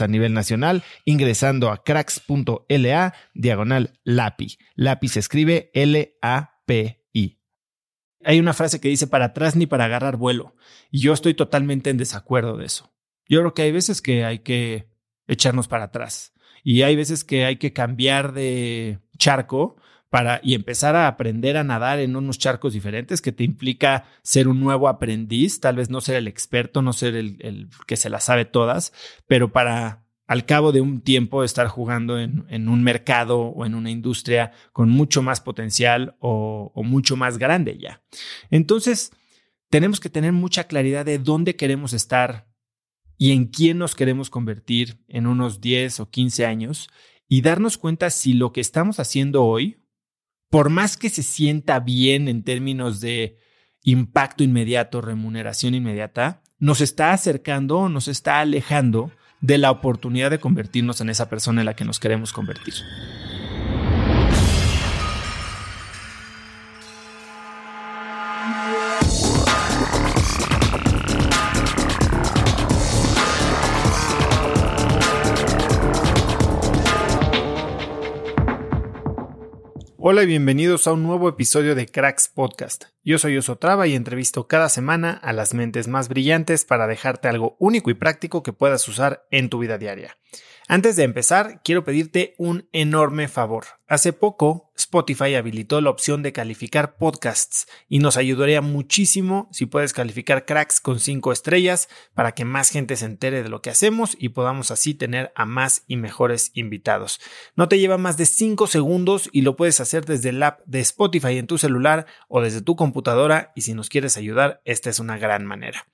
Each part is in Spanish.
a nivel nacional ingresando a cracks.la diagonal LAPI. LAPI se escribe L-A-P-I. Hay una frase que dice para atrás ni para agarrar vuelo y yo estoy totalmente en desacuerdo de eso. Yo creo que hay veces que hay que echarnos para atrás y hay veces que hay que cambiar de charco para, y empezar a aprender a nadar en unos charcos diferentes, que te implica ser un nuevo aprendiz, tal vez no ser el experto, no ser el, que se las sabe todas, pero para al cabo de un tiempo estar jugando en, un mercado o en una industria con mucho más potencial o, o mucho más grande ya. Entonces, tenemos que tener mucha claridad de dónde queremos estar y en quién nos queremos convertir en unos 10 o 15 años y darnos cuenta si lo que estamos haciendo hoy por más que se sienta bien en términos de impacto inmediato, remuneración inmediata, nos está acercando o nos está alejando de la oportunidad de convertirnos en esa persona en la que nos queremos convertir. Hola y bienvenidos a un nuevo episodio de Cracks Podcast. Yo soy Osotrava y entrevisto cada semana a las mentes más brillantes para dejarte algo único y práctico que puedas usar en tu vida diaria. Antes de empezar, quiero pedirte un enorme favor. Hace poco Spotify habilitó la opción de calificar podcasts y nos ayudaría muchísimo si puedes calificar cracks con 5 estrellas para que más gente se entere de lo que hacemos y podamos así tener a más y mejores invitados. No te lleva más de 5 segundos y lo puedes hacer desde el app de Spotify en tu celular o desde tu computadora y si nos quieres ayudar, esta es una gran manera.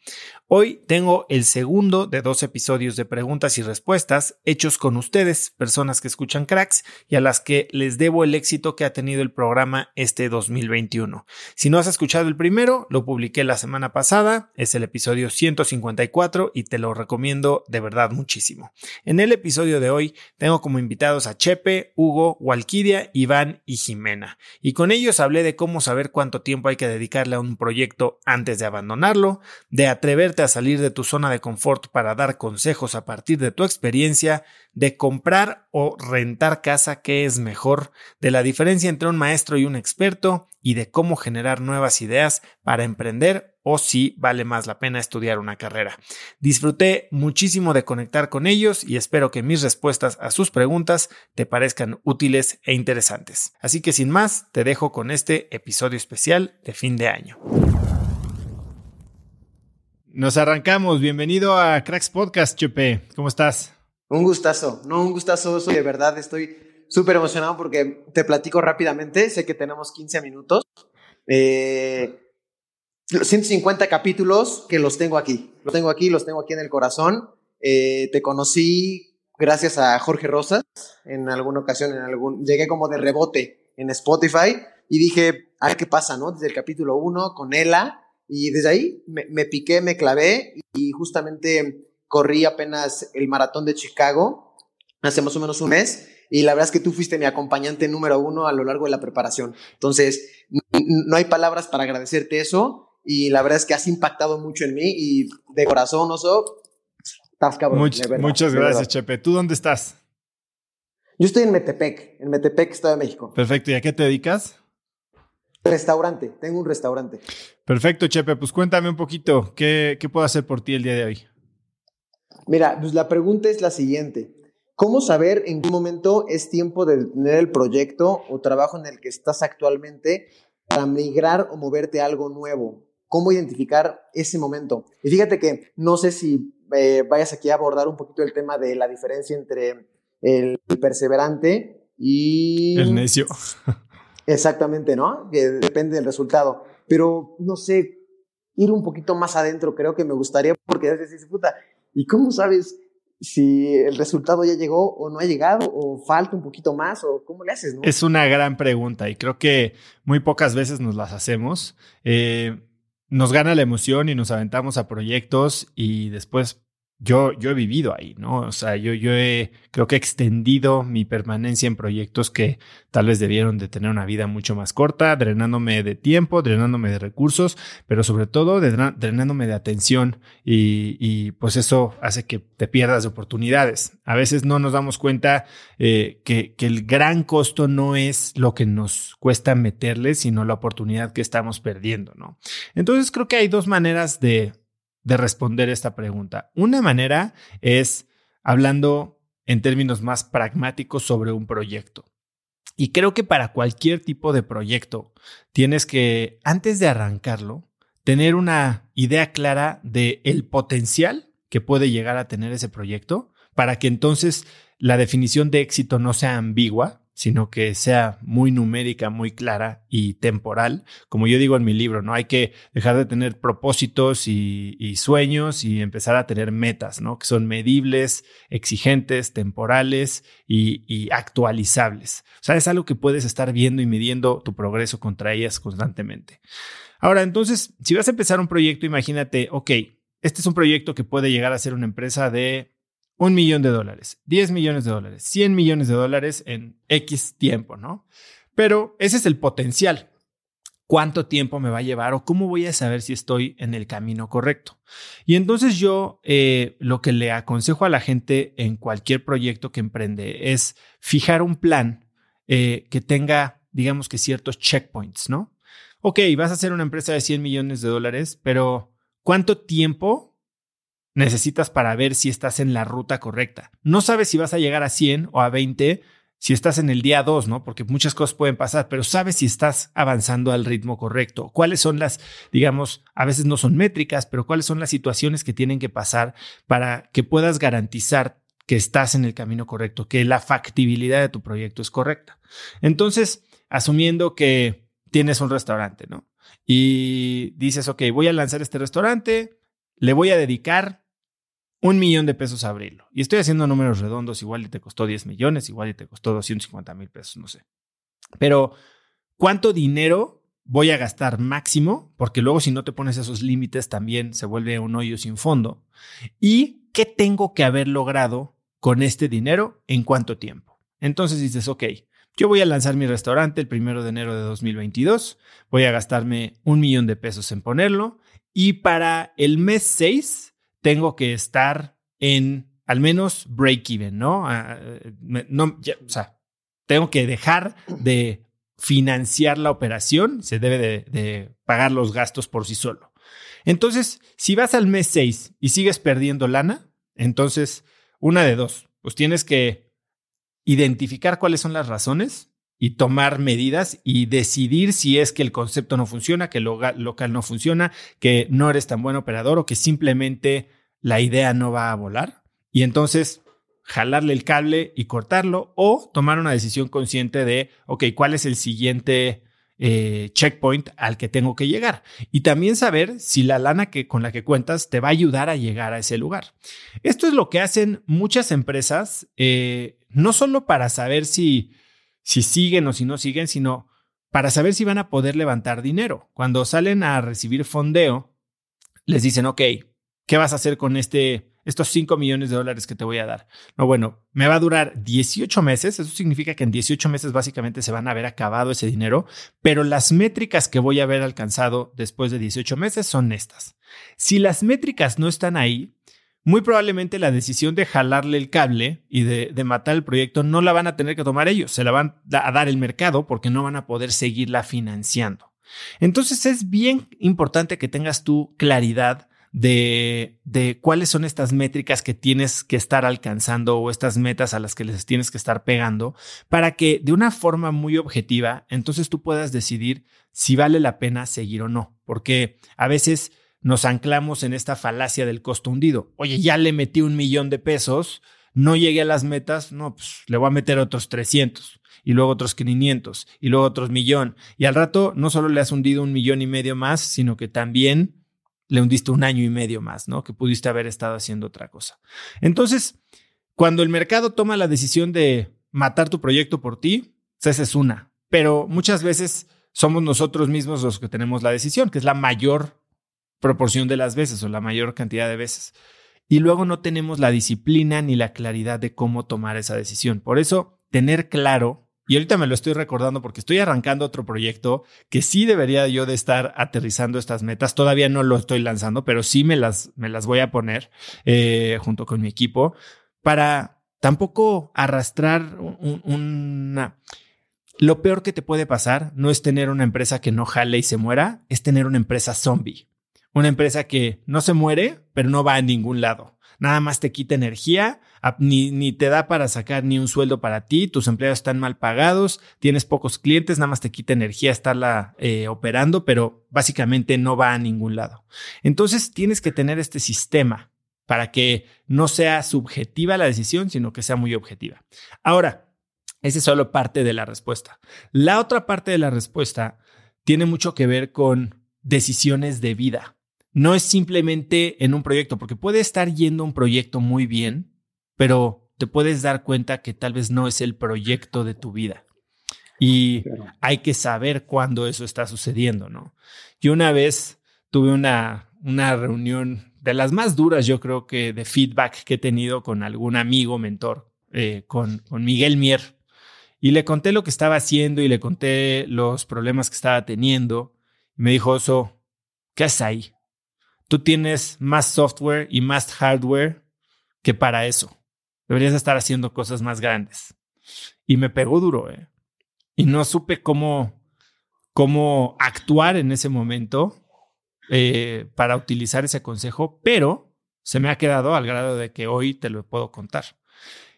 Hoy tengo el segundo de dos episodios de preguntas y respuestas hechos con ustedes, personas que escuchan cracks y a las que les debo el éxito que ha tenido el programa este 2021. Si no has escuchado el primero, lo publiqué la semana pasada, es el episodio 154 y te lo recomiendo de verdad muchísimo. En el episodio de hoy tengo como invitados a Chepe, Hugo, Walquidia, Iván y Jimena. Y con ellos hablé de cómo saber cuánto tiempo hay que dedicarle a un proyecto antes de abandonarlo, de atreverte a salir de tu zona de confort para dar consejos a partir de tu experiencia, de comprar o rentar casa, qué es mejor, de la diferencia entre un maestro y un experto y de cómo generar nuevas ideas para emprender o si vale más la pena estudiar una carrera. Disfruté muchísimo de conectar con ellos y espero que mis respuestas a sus preguntas te parezcan útiles e interesantes. Así que sin más, te dejo con este episodio especial de fin de año. Nos arrancamos. Bienvenido a Cracks Podcast, Chepe. ¿Cómo estás? Un gustazo. No, un gustazo. Soy de verdad, estoy súper emocionado porque te platico rápidamente. Sé que tenemos 15 minutos. Eh, 150 capítulos que los tengo aquí. Los tengo aquí, los tengo aquí en el corazón. Eh, te conocí gracias a Jorge Rosas en alguna ocasión, en algún, llegué como de rebote en Spotify y dije, a ver qué pasa, ¿no? Desde el capítulo 1 con Ela y desde ahí me, me, piqué, me clavé y justamente corrí apenas el maratón de Chicago hace más o menos un mes y la verdad es que tú fuiste mi acompañante número uno a lo largo de la preparación. Entonces, no hay palabras para agradecerte eso y la verdad es que has impactado mucho en mí y de corazón, Oso, estás cabrón. muchas gracias, Chepe. ¿Tú dónde estás? Yo estoy en Metepec, en Metepec, Estado de México. Perfecto. ¿Y a qué te dedicas? Restaurante, tengo un restaurante. Perfecto, Chepe. Pues cuéntame un poquito, ¿qué, qué puedo hacer por ti el día de hoy? Mira, pues la pregunta es la siguiente. ¿Cómo saber en qué momento es tiempo de tener el proyecto o trabajo en el que estás actualmente para migrar o moverte a algo nuevo? ¿Cómo identificar ese momento? Y fíjate que no sé si eh, vayas aquí a abordar un poquito el tema de la diferencia entre el perseverante y... El necio. Exactamente, ¿no? Que depende del resultado. Pero, no sé, ir un poquito más adentro creo que me gustaría porque a veces dices, puta, ¿y cómo sabes si el resultado ya llegó o no ha llegado o falta un poquito más o cómo le haces? ¿no? Es una gran pregunta y creo que muy pocas veces nos las hacemos. Eh, nos gana la emoción y nos aventamos a proyectos y después yo, yo he vivido ahí, ¿no? O sea, yo, yo he, creo que he extendido mi permanencia en proyectos que tal vez debieron de tener una vida mucho más corta, drenándome de tiempo, drenándome de recursos, pero sobre todo drenándome de atención y, y, pues eso hace que te pierdas de oportunidades. A veces no nos damos cuenta eh, que, que el gran costo no es lo que nos cuesta meterle, sino la oportunidad que estamos perdiendo, ¿no? Entonces creo que hay dos maneras de, de responder esta pregunta. Una manera es hablando en términos más pragmáticos sobre un proyecto. Y creo que para cualquier tipo de proyecto tienes que, antes de arrancarlo, tener una idea clara de el potencial que puede llegar a tener ese proyecto para que entonces la definición de éxito no sea ambigua, sino que sea muy numérica, muy clara y temporal. Como yo digo en mi libro, no hay que dejar de tener propósitos y, sueños y empezar a tener metas, ¿no? Que son medibles, exigentes, temporales y, y, actualizables. O sea, es algo que puedes estar viendo y midiendo tu progreso contra ellas constantemente. Ahora, entonces, si vas a empezar un proyecto, imagínate, ok, este es un proyecto que puede llegar a ser una empresa de un millón de dólares, 10 millones de dólares, 100 millones de dólares en X tiempo, ¿no? Pero ese es el potencial. ¿Cuánto tiempo me va a llevar o cómo voy a saber si estoy en el camino correcto? Y entonces yo eh, lo que le aconsejo a la gente en cualquier proyecto que emprende es fijar un plan eh, que tenga, digamos que ciertos checkpoints, ¿no? Ok, vas a hacer una empresa de 100 millones de dólares, pero ¿cuánto tiempo necesitas para ver si estás en la ruta correcta. No sabes si vas a llegar a 100 o a 20 si estás en el día 2, ¿no? Porque muchas cosas pueden pasar, pero sabes si estás avanzando al ritmo correcto. ¿Cuáles son las, digamos, a veces no son métricas, pero cuáles son las situaciones que tienen que pasar para que puedas garantizar que estás en el camino correcto, que la factibilidad de tu proyecto es correcta? Entonces, asumiendo que tienes un restaurante, ¿no? Y dices, ok, voy a lanzar este restaurante, le voy a dedicar un millón de pesos abrirlo. Y estoy haciendo números redondos, igual y te costó 10 millones, igual y te costó 250 mil pesos, no sé. Pero, ¿cuánto dinero voy a gastar máximo? Porque luego si no te pones esos límites también se vuelve un hoyo sin fondo. ¿Y qué tengo que haber logrado con este dinero en cuánto tiempo? Entonces dices, ok, yo voy a lanzar mi restaurante el primero de enero de 2022, voy a gastarme un millón de pesos en ponerlo y para el mes 6 tengo que estar en al menos break-even, ¿no? Ah, no o sea, tengo que dejar de financiar la operación, se debe de, de, pagar los gastos por sí solo. Entonces, si vas al mes 6 y sigues perdiendo lana, entonces, una de dos, pues tienes que identificar cuáles son las razones y tomar medidas y decidir si es que el concepto no funciona, que el local no funciona, que no eres tan buen operador o que simplemente la idea no va a volar. Y entonces jalarle el cable y cortarlo o tomar una decisión consciente de, ok, ¿cuál es el siguiente eh, checkpoint al que tengo que llegar? Y también saber si la lana que, con la que cuentas te va a ayudar a llegar a ese lugar. Esto es lo que hacen muchas empresas, eh, no solo para saber si, si siguen o si no siguen, sino para saber si van a poder levantar dinero. Cuando salen a recibir fondeo, les dicen, ok, ¿qué vas a hacer con este estos 5 millones de dólares que te voy a dar. No, bueno, me va a durar 18 meses. Eso significa que en 18 meses básicamente se van a haber acabado ese dinero, pero las métricas que voy a haber alcanzado después de 18 meses son estas. Si las métricas no están ahí, muy probablemente la decisión de jalarle el cable y de, matar el proyecto no la van a tener que tomar ellos, se la van a dar el mercado porque no van a poder seguirla financiando. Entonces es bien importante que tengas tu claridad de, de cuáles son estas métricas que tienes que estar alcanzando o estas metas a las que les tienes que estar pegando para que de una forma muy objetiva, entonces tú puedas decidir si vale la pena seguir o no, porque a veces nos anclamos en esta falacia del costo hundido. Oye, ya le metí un millón de pesos, no llegué a las metas, no, pues le voy a meter otros 300 y luego otros 500 y luego otros millón. Y al rato no solo le has hundido un millón y medio más, sino que también le hundiste un año y medio más, ¿no? Que pudiste haber estado haciendo otra cosa. Entonces, cuando el mercado toma la decisión de matar tu proyecto por ti, pues esa es una. Pero muchas veces somos nosotros mismos los que tenemos la decisión, que es la mayor proporción de las veces o la mayor cantidad de veces. Y luego no tenemos la disciplina ni la claridad de cómo tomar esa decisión. Por eso, tener claro y ahorita me lo estoy recordando porque estoy arrancando otro proyecto que sí debería yo de estar aterrizando estas metas. Todavía no lo estoy lanzando, pero sí me las, me las voy a poner eh, junto con mi equipo para tampoco arrastrar una... Lo peor que te puede pasar no es tener una empresa que no jale y se muera, es tener una empresa zombie. Una empresa que no se muere, pero no va a ningún lado nada más te quita energía, ni, ni te da para sacar ni un sueldo para ti, tus empleados están mal pagados, tienes pocos clientes, nada más te quita energía estarla eh, operando, pero básicamente no va a ningún lado. Entonces tienes que tener este sistema para que no sea subjetiva la decisión, sino que sea muy objetiva. Ahora, esa es solo parte de la respuesta. La otra parte de la respuesta tiene mucho que ver con decisiones de vida no es simplemente en un proyecto, porque puede estar yendo un proyecto muy bien, pero te puedes dar cuenta que tal vez no es el proyecto de tu vida. Y hay que saber cuándo eso está sucediendo, ¿no? Yo una vez tuve una, una reunión de las más duras, yo creo que de feedback que he tenido con algún amigo, mentor, eh, con, con Miguel Mier. Y le conté lo que estaba haciendo y le conté los problemas que estaba teniendo. Y me dijo, Oso, ¿qué haces ahí? Tú tienes más software y más hardware que para eso. Deberías estar haciendo cosas más grandes. Y me pegó duro, ¿eh? Y no supe cómo, cómo actuar en ese momento eh, para utilizar ese consejo, pero se me ha quedado al grado de que hoy te lo puedo contar.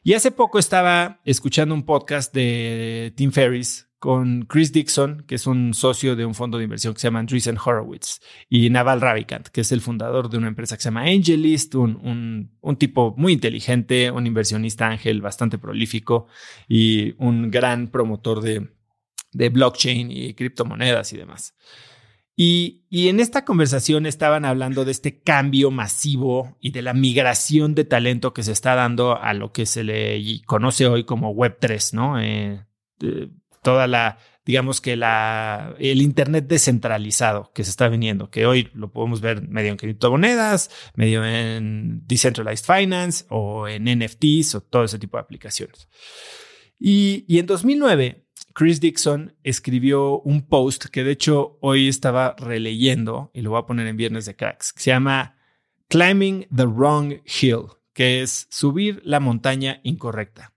Y hace poco estaba escuchando un podcast de Tim Ferriss con Chris Dixon, que es un socio de un fondo de inversión que se llama Andreessen Horowitz, y Naval Ravikant, que es el fundador de una empresa que se llama Angelist, un, un, tipo muy inteligente, un inversionista ángel bastante prolífico y un gran promotor de, de blockchain y criptomonedas y demás. Y, y, en esta conversación estaban hablando de este cambio masivo y de la migración de talento que se está dando a lo que se le conoce hoy como Web3, ¿no? Eh, toda la, digamos que la, el Internet descentralizado que se está viniendo, que hoy lo podemos ver medio en criptomonedas, medio en Decentralized Finance o en NFTs o todo ese tipo de aplicaciones. Y, y en 2009, Chris Dixon escribió un post que de hecho hoy estaba releyendo y lo voy a poner en Viernes de Cracks, que se llama Climbing the Wrong Hill, que es subir la montaña incorrecta.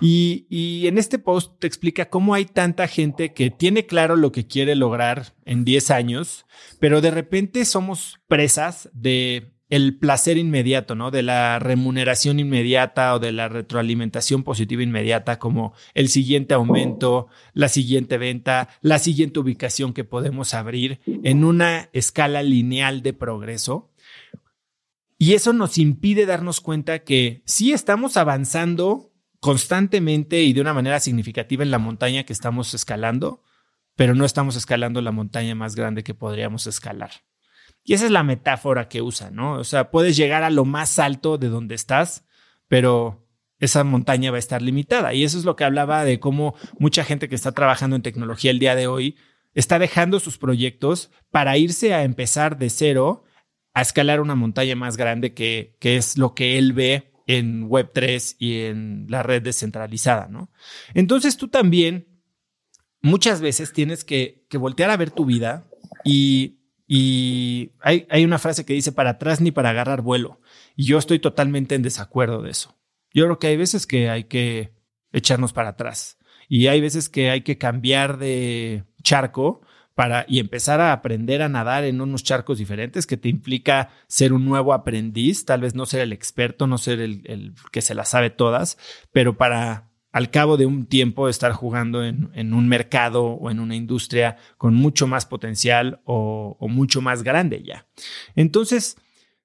Y, en este post te explica cómo hay tanta gente que tiene claro lo que quiere lograr en 10 años, pero de repente somos presas de el placer inmediato, ¿no? De la remuneración inmediata o de la retroalimentación positiva inmediata, como el siguiente aumento, la siguiente venta, la siguiente ubicación que podemos abrir en una escala lineal de progreso. Y eso nos impide darnos cuenta que sí estamos avanzando constantemente y de una manera significativa en la montaña que estamos escalando, pero no estamos escalando la montaña más grande que podríamos escalar. Y esa es la metáfora que usa, ¿no? O sea, puedes llegar a lo más alto de donde estás, pero esa montaña va a estar limitada. Y eso es lo que hablaba de cómo mucha gente que está trabajando en tecnología el día de hoy está dejando sus proyectos para irse a empezar de cero a escalar una montaña más grande que, que es lo que él ve en Web3 y en la red descentralizada, ¿no? Entonces tú también muchas veces tienes que, que voltear a ver tu vida y y hay, hay, una frase que dice para atrás ni para agarrar vuelo. Y yo estoy totalmente en desacuerdo de eso. Yo creo que hay veces que hay que echarnos para atrás. Y hay veces que hay que cambiar de charco para y empezar a aprender a nadar en unos charcos diferentes que te implica ser un nuevo aprendiz, tal vez no ser el experto, no ser el, el que se las sabe todas, pero para al cabo de un tiempo estar jugando en, un mercado o en una industria con mucho más potencial o, mucho más grande ya. Entonces,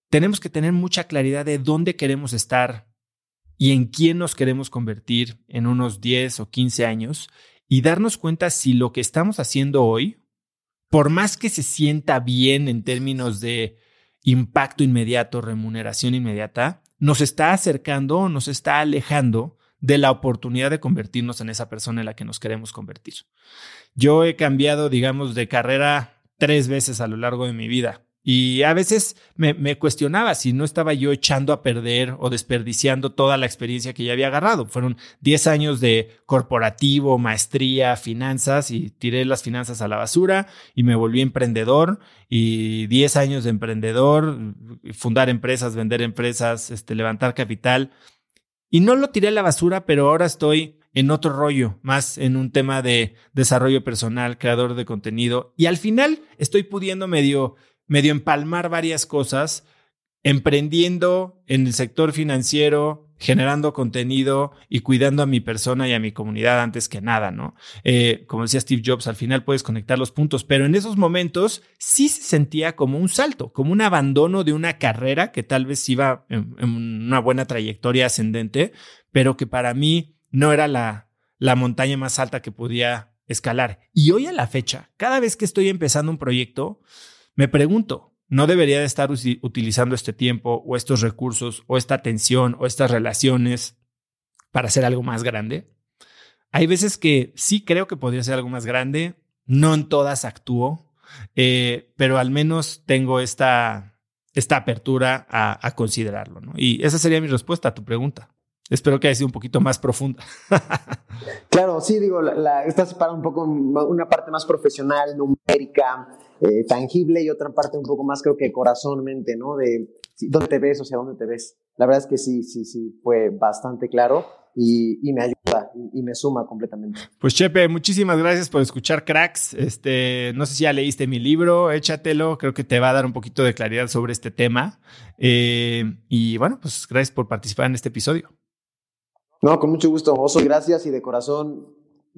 tenemos que tener mucha claridad de dónde queremos estar y en quién nos queremos convertir en unos 10 o 15 años y darnos cuenta si lo que estamos haciendo hoy, por más que se sienta bien en términos de impacto inmediato, remuneración inmediata, nos está acercando o nos está alejando de la oportunidad de convertirnos en esa persona en la que nos queremos convertir. Yo he cambiado, digamos, de carrera tres veces a lo largo de mi vida. Y a veces me, cuestionaba si no estaba yo echando a perder o desperdiciando toda la experiencia que ya había agarrado. Fueron 10 años de corporativo, maestría, finanzas y tiré las finanzas a la basura y me volví emprendedor y 10 años de emprendedor, fundar empresas, vender empresas, este, levantar capital. Y no lo tiré a la basura, pero ahora estoy en otro rollo, más en un tema de desarrollo personal, creador de contenido. Y al final estoy pudiendo medio, medio empalmar varias cosas, emprendiendo en el sector financiero, generando contenido y cuidando a mi persona y a mi comunidad antes que nada, ¿no? Eh, como decía Steve Jobs, al final puedes conectar los puntos, pero en esos momentos sí se sentía como un salto, como un abandono de una carrera que tal vez iba en, una buena trayectoria ascendente, pero que para mí no era la, la montaña más alta que podía escalar. Y hoy a la fecha, cada vez que estoy empezando un proyecto, me pregunto, no debería de estar utilizando este tiempo o estos recursos o esta atención o estas relaciones para hacer algo más grande. Hay veces que sí creo que podría ser algo más grande, no en todas actúo, eh, pero al menos tengo esta, esta apertura a, considerarlo. Y esa sería mi respuesta a tu pregunta. Espero que haya sido un poquito más profunda. claro, sí, digo, la, esta separa un poco una parte más profesional, numérica, eh, tangible y otra parte un poco más creo que corazón, mente, ¿no? De dónde te ves, o sea, dónde te ves. La verdad es que sí, sí, sí, fue bastante claro y, me ayuda y, me suma completamente. Pues Chepe, muchísimas gracias por escuchar Cracks. Este, no sé si ya leíste mi libro, échatelo, creo que te va a dar un poquito de claridad sobre este tema. Eh, y bueno, pues gracias por participar en este episodio. No, con mucho gusto, Oso, gracias y de corazón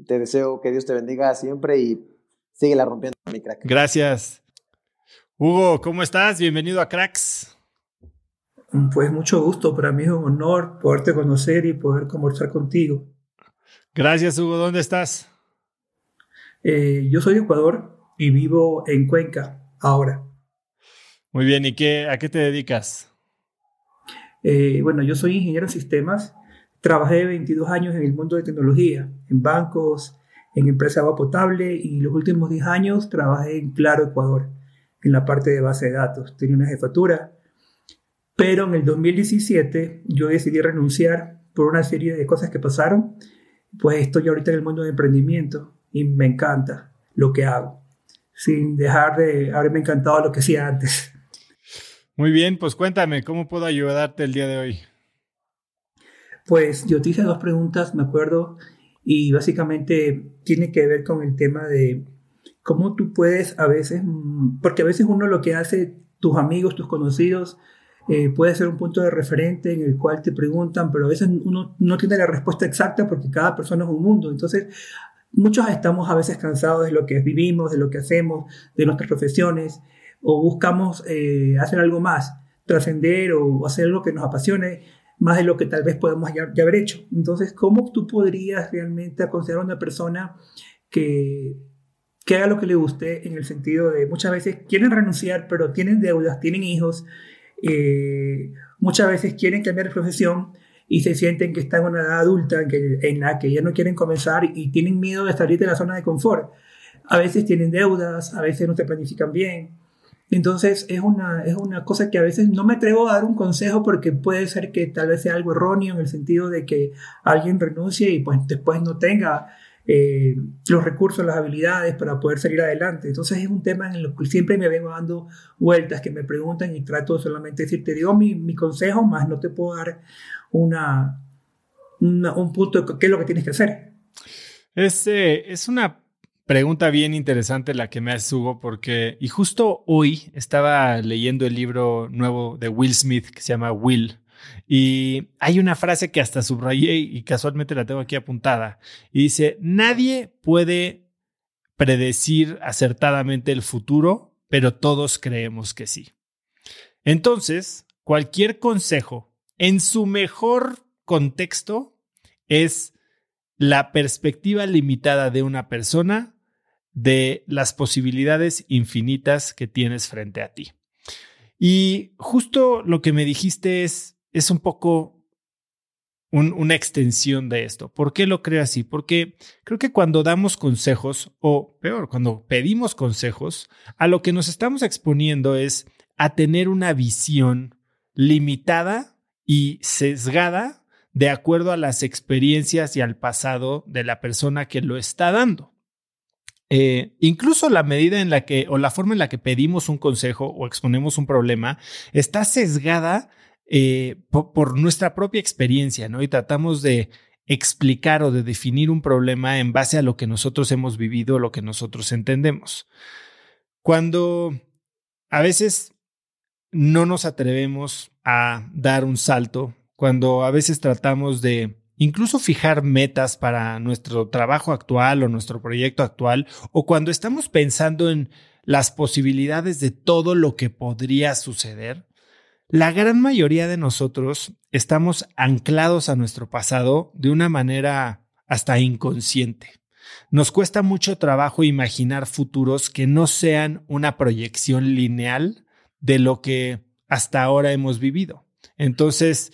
te deseo que Dios te bendiga siempre y sigue la rompiendo, mi crack. Gracias. Hugo, ¿cómo estás? Bienvenido a Cracks. Pues mucho gusto, para mí es un honor poderte conocer y poder conversar contigo. Gracias, Hugo. ¿Dónde estás? Eh, yo soy de Ecuador y vivo en Cuenca ahora. Muy bien, ¿y qué, a qué te dedicas? Eh, bueno, yo soy ingeniero en sistemas Trabajé 22 años en el mundo de tecnología, en bancos, en empresas de agua potable y los últimos 10 años trabajé en Claro Ecuador, en la parte de base de datos. Tenía una jefatura, pero en el 2017 yo decidí renunciar por una serie de cosas que pasaron. Pues estoy ahorita en el mundo de emprendimiento y me encanta lo que hago, sin dejar de haberme encantado lo que hacía antes. Muy bien, pues cuéntame, ¿cómo puedo ayudarte el día de hoy? Pues yo te hice dos preguntas, me acuerdo, y básicamente tiene que ver con el tema de cómo tú puedes a veces, mm, porque a veces uno lo que hace, tus amigos, tus conocidos, eh, puede ser un punto de referente en el cual te preguntan, pero a veces uno no tiene la respuesta exacta porque cada persona es un mundo. Entonces, muchos estamos a veces cansados de lo que vivimos, de lo que hacemos, de nuestras profesiones, o buscamos eh, hacer algo más, trascender o hacer algo que nos apasione más de lo que tal vez podemos ya, haber hecho. Entonces, ¿cómo tú podrías realmente aconsejar a una persona que, que haga lo que le guste en el sentido de muchas veces quieren renunciar, pero tienen deudas, tienen hijos, eh, muchas veces quieren cambiar de profesión y se sienten que están en una edad adulta en, que, en la que ya no quieren comenzar y tienen miedo de salir de la zona de confort. A veces tienen deudas, a veces no se planifican bien. Entonces es una, es una cosa que a veces no me atrevo a dar un consejo porque puede ser que tal vez sea algo erróneo en el sentido de que alguien renuncie y pues después no tenga eh, los recursos, las habilidades para poder salir adelante. Entonces es un tema en el que siempre me vengo dando vueltas, que me preguntan y trato solamente de decir, te digo mi, mi consejo, más no te puedo dar una, un punto de qué es lo que tienes que hacer. Es, eh, es una pregunta bien interesante la que me hace Hugo, porque, y justo hoy estaba leyendo el libro nuevo de Will Smith que se llama Will, y hay una frase que hasta subrayé y casualmente la tengo aquí apuntada. Y dice, nadie puede predecir acertadamente el futuro, pero todos creemos que sí. Entonces, cualquier consejo en su mejor contexto es la perspectiva limitada de una persona de las posibilidades infinitas que tienes frente a ti. Y justo lo que me dijiste es, es un poco una extensión de esto. ¿Por qué lo creo así? Porque creo que cuando damos consejos, o peor, cuando pedimos consejos, a lo que nos estamos exponiendo es a tener una visión limitada y sesgada de acuerdo a las experiencias y al pasado de la persona que lo está dando. Eh, incluso la medida en la que, o la forma en la que pedimos un consejo o exponemos un problema, está sesgada eh, por, nuestra propia experiencia, ¿no? Y tratamos de explicar o de definir un problema en base a lo que nosotros hemos vivido, lo que nosotros entendemos. Cuando a veces no nos atrevemos a dar un salto, cuando a veces tratamos de incluso fijar metas para nuestro trabajo actual o nuestro proyecto actual, o cuando estamos pensando en las posibilidades de todo lo que podría suceder, la gran mayoría de nosotros estamos anclados a nuestro pasado de una manera hasta inconsciente. Nos cuesta mucho trabajo imaginar futuros que no sean una proyección lineal de lo que hasta ahora hemos vivido. Entonces,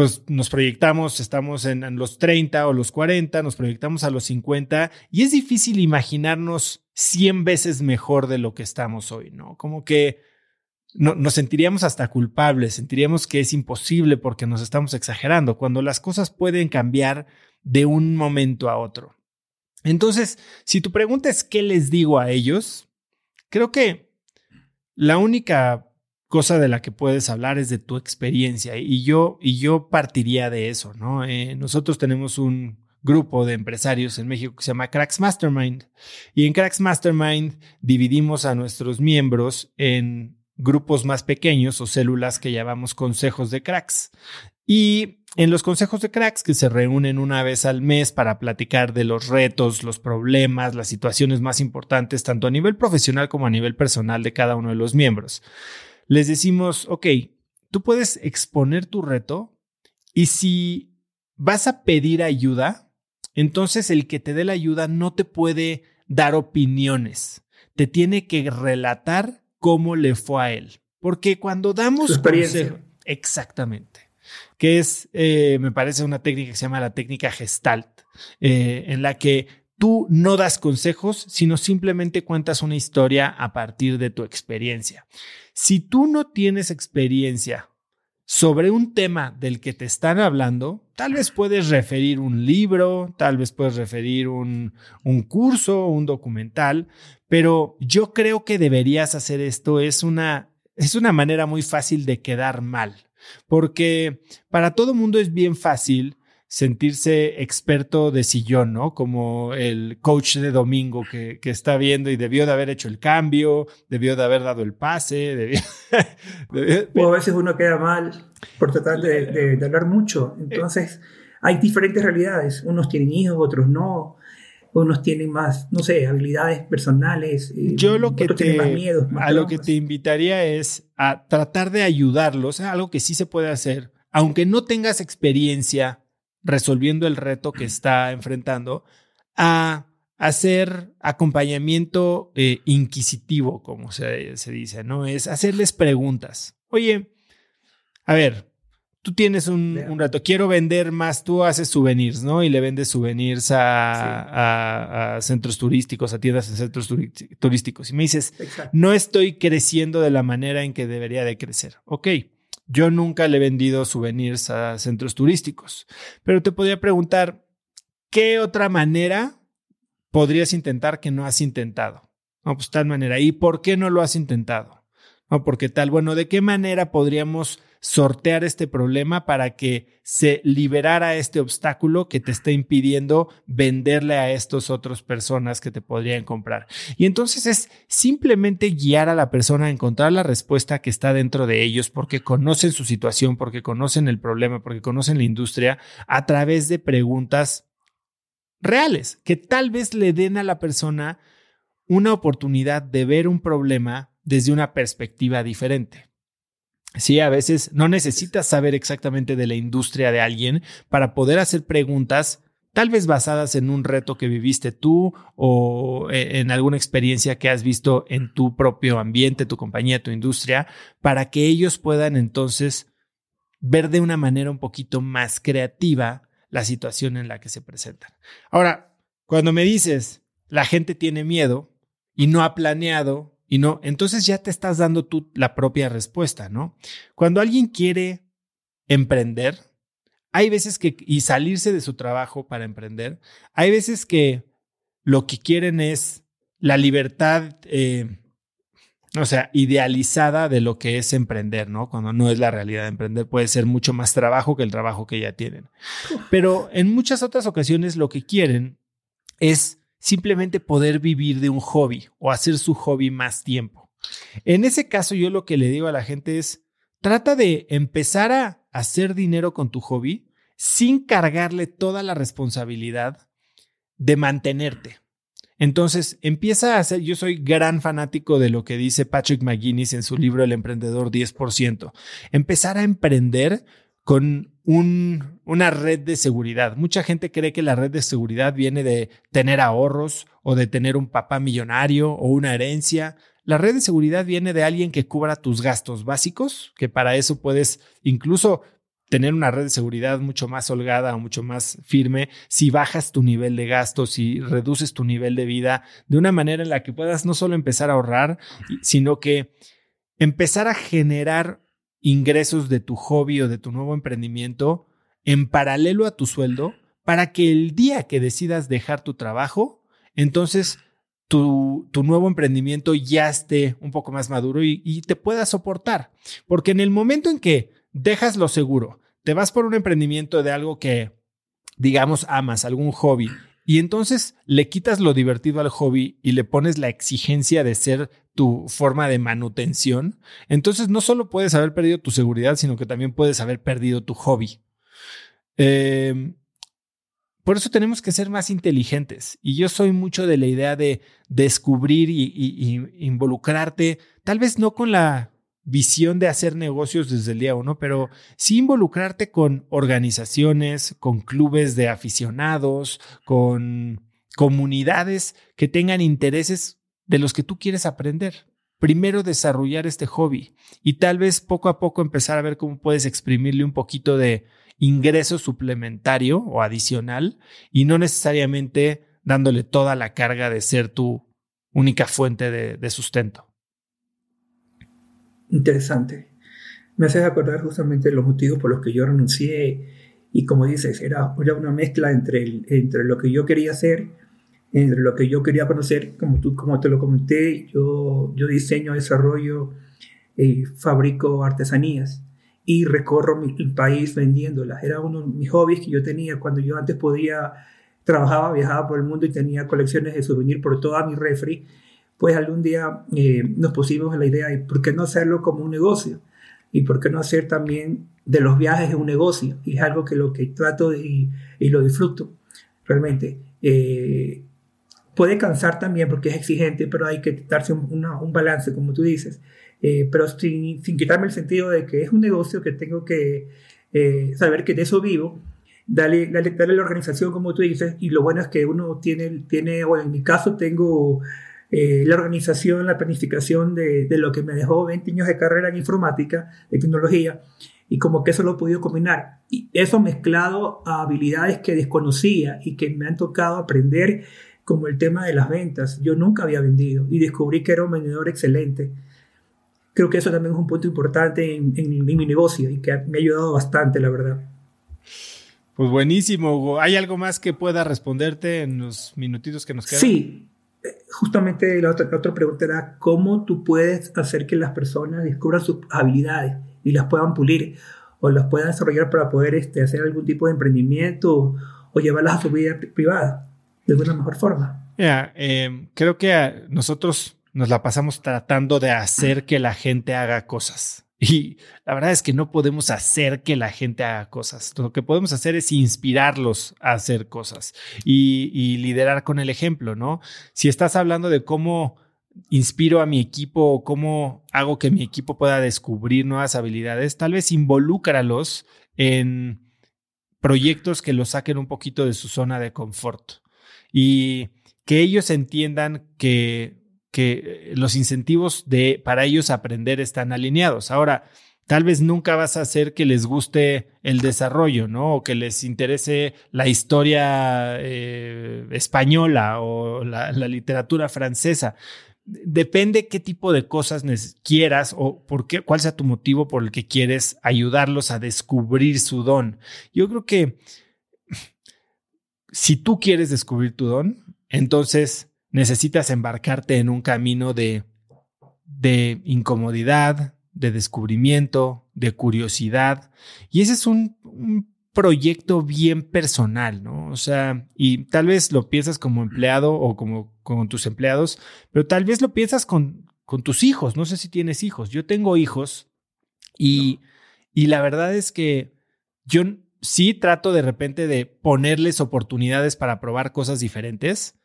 pues nos proyectamos, estamos en, los 30 o los 40, nos proyectamos a los 50 y es difícil imaginarnos 100 veces mejor de lo que estamos hoy, ¿no? Como que no, nos sentiríamos hasta culpables, sentiríamos que es imposible porque nos estamos exagerando, cuando las cosas pueden cambiar de un momento a otro. Entonces, si tu pregunta es qué les digo a ellos, creo que la única cosa de la que puedes hablar es de tu experiencia y yo, y yo partiría de eso, ¿no? Eh, nosotros tenemos un grupo de empresarios en México que se llama Cracks Mastermind y en Cracks Mastermind dividimos a nuestros miembros en grupos más pequeños o células que llamamos consejos de cracks. Y en los consejos de cracks que se reúnen una vez al mes para platicar de los retos, los problemas, las situaciones más importantes, tanto a nivel profesional como a nivel personal de cada uno de los miembros, les decimos, ok, tú puedes exponer tu reto y si vas a pedir ayuda, entonces el que te dé la ayuda no te puede dar opiniones, te tiene que relatar cómo le fue a él. Porque cuando damos experiencia. exactamente, que es, eh, me parece una técnica que se llama la técnica gestalt, eh, en la que tú no das consejos, sino simplemente cuentas una historia a partir de tu experiencia. Si tú no tienes experiencia sobre un tema del que te están hablando, tal vez puedes referir un libro, tal vez puedes referir un, un curso, un documental, pero yo creo que deberías hacer esto. Es una, es una manera muy fácil de quedar mal, porque para todo mundo es bien fácil sentirse experto de sillón, ¿no? Como el coach de domingo que, que, está viendo y debió de haber hecho el cambio, debió de haber dado el pase, debió... o a veces uno queda mal por tratar de, de, hablar mucho. Entonces, hay diferentes realidades. Unos tienen hijos, otros no. Unos tienen más, no sé, habilidades personales. Eh, Yo lo que te, más miedos, a lo que te invitaría es a tratar de ayudarlos, algo que sí se puede hacer, aunque no tengas experiencia resolviendo el reto que está enfrentando, a hacer acompañamiento eh, inquisitivo, como se, se, dice, ¿no? Es hacerles preguntas. Oye, a ver, tú tienes un, un, reto, quiero vender más, tú haces souvenirs, ¿no? Y le vendes souvenirs a, a, centros turísticos, a tiendas en centros turísticos. Y me dices, no estoy creciendo de la manera en que debería de crecer. Ok yo nunca le he vendido souvenirs a centros turísticos, pero te podría preguntar, ¿qué otra manera podrías intentar que no has intentado? No, pues tal manera. ¿Y por qué no lo has intentado? No, porque tal, bueno, ¿de qué manera podríamos sortear este problema para que se liberara este obstáculo que te está impidiendo venderle a estas otras personas que te podrían comprar. Y entonces es simplemente guiar a la persona a encontrar la respuesta que está dentro de ellos porque conocen su situación, porque conocen el problema, porque conocen la industria a través de preguntas reales que tal vez le den a la persona una oportunidad de ver un problema desde una perspectiva diferente. Sí, a veces no necesitas saber exactamente de la industria de alguien para poder hacer preguntas tal vez basadas en un reto que viviste tú o e, en alguna experiencia que has visto en tu propio ambiente, tu compañía, tu industria, para que ellos puedan entonces ver de una manera un poquito más creativa la situación en la que se presentan. Ahora, cuando me dices, la gente tiene miedo y no ha planeado y no, entonces ya te estás dando tú la propia respuesta, ¿no? Cuando alguien quiere emprender, hay veces que, y salirse de su trabajo para emprender, hay veces que lo que quieren es la libertad, eh, o sea, idealizada de lo que es emprender, ¿no? Cuando no es la realidad de emprender, puede ser mucho más trabajo que el trabajo que ya tienen. Pero en muchas otras ocasiones lo que quieren es simplemente poder vivir de un hobby o hacer su hobby más tiempo. En ese caso, yo lo que le digo a la gente es, trata de empezar a hacer dinero con tu hobby sin cargarle toda la responsabilidad de mantenerte. Entonces, empieza a hacer, yo soy gran fanático de lo que dice Patrick McGuinness en su libro El Emprendedor 10%, empezar a emprender con un, una red de seguridad. Mucha gente cree que la red de seguridad viene de tener ahorros o de tener un papá millonario o una herencia. La red de seguridad viene de alguien que cubra tus gastos básicos, que para eso puedes incluso tener una red de seguridad mucho más holgada o mucho más firme si bajas tu nivel de gastos, si reduces tu nivel de vida de una manera en la que puedas no solo empezar a ahorrar, sino que empezar a generar ingresos de tu hobby o de tu nuevo emprendimiento en paralelo a tu sueldo para que el día que decidas dejar tu trabajo, entonces tu, tu nuevo emprendimiento ya esté un poco más maduro y, y te pueda soportar. Porque en el momento en que dejas lo seguro, te vas por un emprendimiento de algo que, digamos, amas, algún hobby, y entonces le quitas lo divertido al hobby y le pones la exigencia de ser tu forma de manutención, entonces no solo puedes haber perdido tu seguridad, sino que también puedes haber perdido tu hobby. Em, por eso tenemos que ser más inteligentes. Y yo soy mucho de la idea de descubrir y involucrarte, tal vez no con la visión de hacer negocios desde el día uno, pero sí involucrarte con organizaciones, con clubes de aficionados, con comunidades que tengan intereses de los que tú quieres aprender. Primero desarrollar este hobby y tal vez poco a poco empezar a ver cómo puedes exprimirle un poquito de ingreso suplementario o adicional y no necesariamente dándole toda la carga de ser tu única fuente de, de sustento interesante. Me haces acordar justamente los motivos por los que yo renuncié y como dices, era, era una mezcla entre, entre lo que yo quería hacer, entre lo que yo quería conocer, como, tú, como te lo comenté, yo, yo diseño, desarrollo y fabrico artesanías y recorro mi, el país vendiéndolas. Era uno de mis hobbies que yo tenía cuando yo antes podía, trabajaba, viajaba por el mundo y tenía colecciones de souvenirs por toda mi refri. Pues algún día eh, nos pusimos la idea, ¿y por qué no hacerlo como un negocio? ¿Y por qué no hacer también de los viajes un negocio? Y es algo que lo que trato y, y, lo disfruto realmente. Eh, puede cansar también porque es exigente, pero hay que darse un, un balance, como tú dices. Eh, pero sin, sin, quitarme el sentido de que es un negocio que tengo que saber que de eso vivo, darle, darle, darle, la organización como tú dices, y lo bueno es que uno tiene, tiene o en mi caso tengo eh, la organización, la planificación de, de, lo que me dejó 20 años de carrera en informática, de tecnología, y como que eso lo he podido combinar. Y eso mezclado a habilidades que desconocía y que me han tocado aprender, como el tema de las ventas. Yo nunca había vendido y descubrí que era un vendedor excelente creo que eso también es un punto importante en, mi negocio y que me ha ayudado bastante, la verdad. Pues buenísimo, Hugo. ¿Hay algo más que pueda responderte en los minutitos que nos quedan? Sí, justamente la otra, pregunta era cómo tú puedes hacer que las personas descubran sus habilidades y las puedan pulir o las puedan desarrollar para poder este, hacer algún tipo de emprendimiento o, llevarlas a su vida privada de una mejor forma. Yeah, creo que nosotros nos la pasamos tratando de hacer que la gente haga cosas. Y la verdad es que no podemos hacer que la gente haga cosas. Lo que podemos hacer es inspirarlos a hacer cosas y, liderar con el ejemplo, ¿no? Si estás hablando de cómo inspiro a mi equipo o cómo hago que mi equipo pueda descubrir nuevas habilidades, tal vez involúcralos en proyectos que los saquen un poquito de su zona de confort y que ellos entiendan que que los incentivos de, para ellos aprender están alineados. Ahora, tal vez nunca vas a hacer que les guste el desarrollo, ¿no? O que les interese la historia eh, española o la, literatura francesa. Depende qué tipo de cosas quieras o por qué, cuál sea tu motivo por el que quieres ayudarlos a descubrir su don. Yo creo que si tú quieres descubrir tu don, entonces necesitas embarcarte en un camino de, de incomodidad, de descubrimiento, de curiosidad. Y ese es un, proyecto bien personal, ¿no? O sea, y tal vez lo piensas como empleado o como con tus empleados, pero tal vez lo piensas con, con tus hijos. No sé si tienes hijos. Yo tengo hijos y, y la verdad es que yo sí trato de repente de ponerles oportunidades para probar cosas diferentes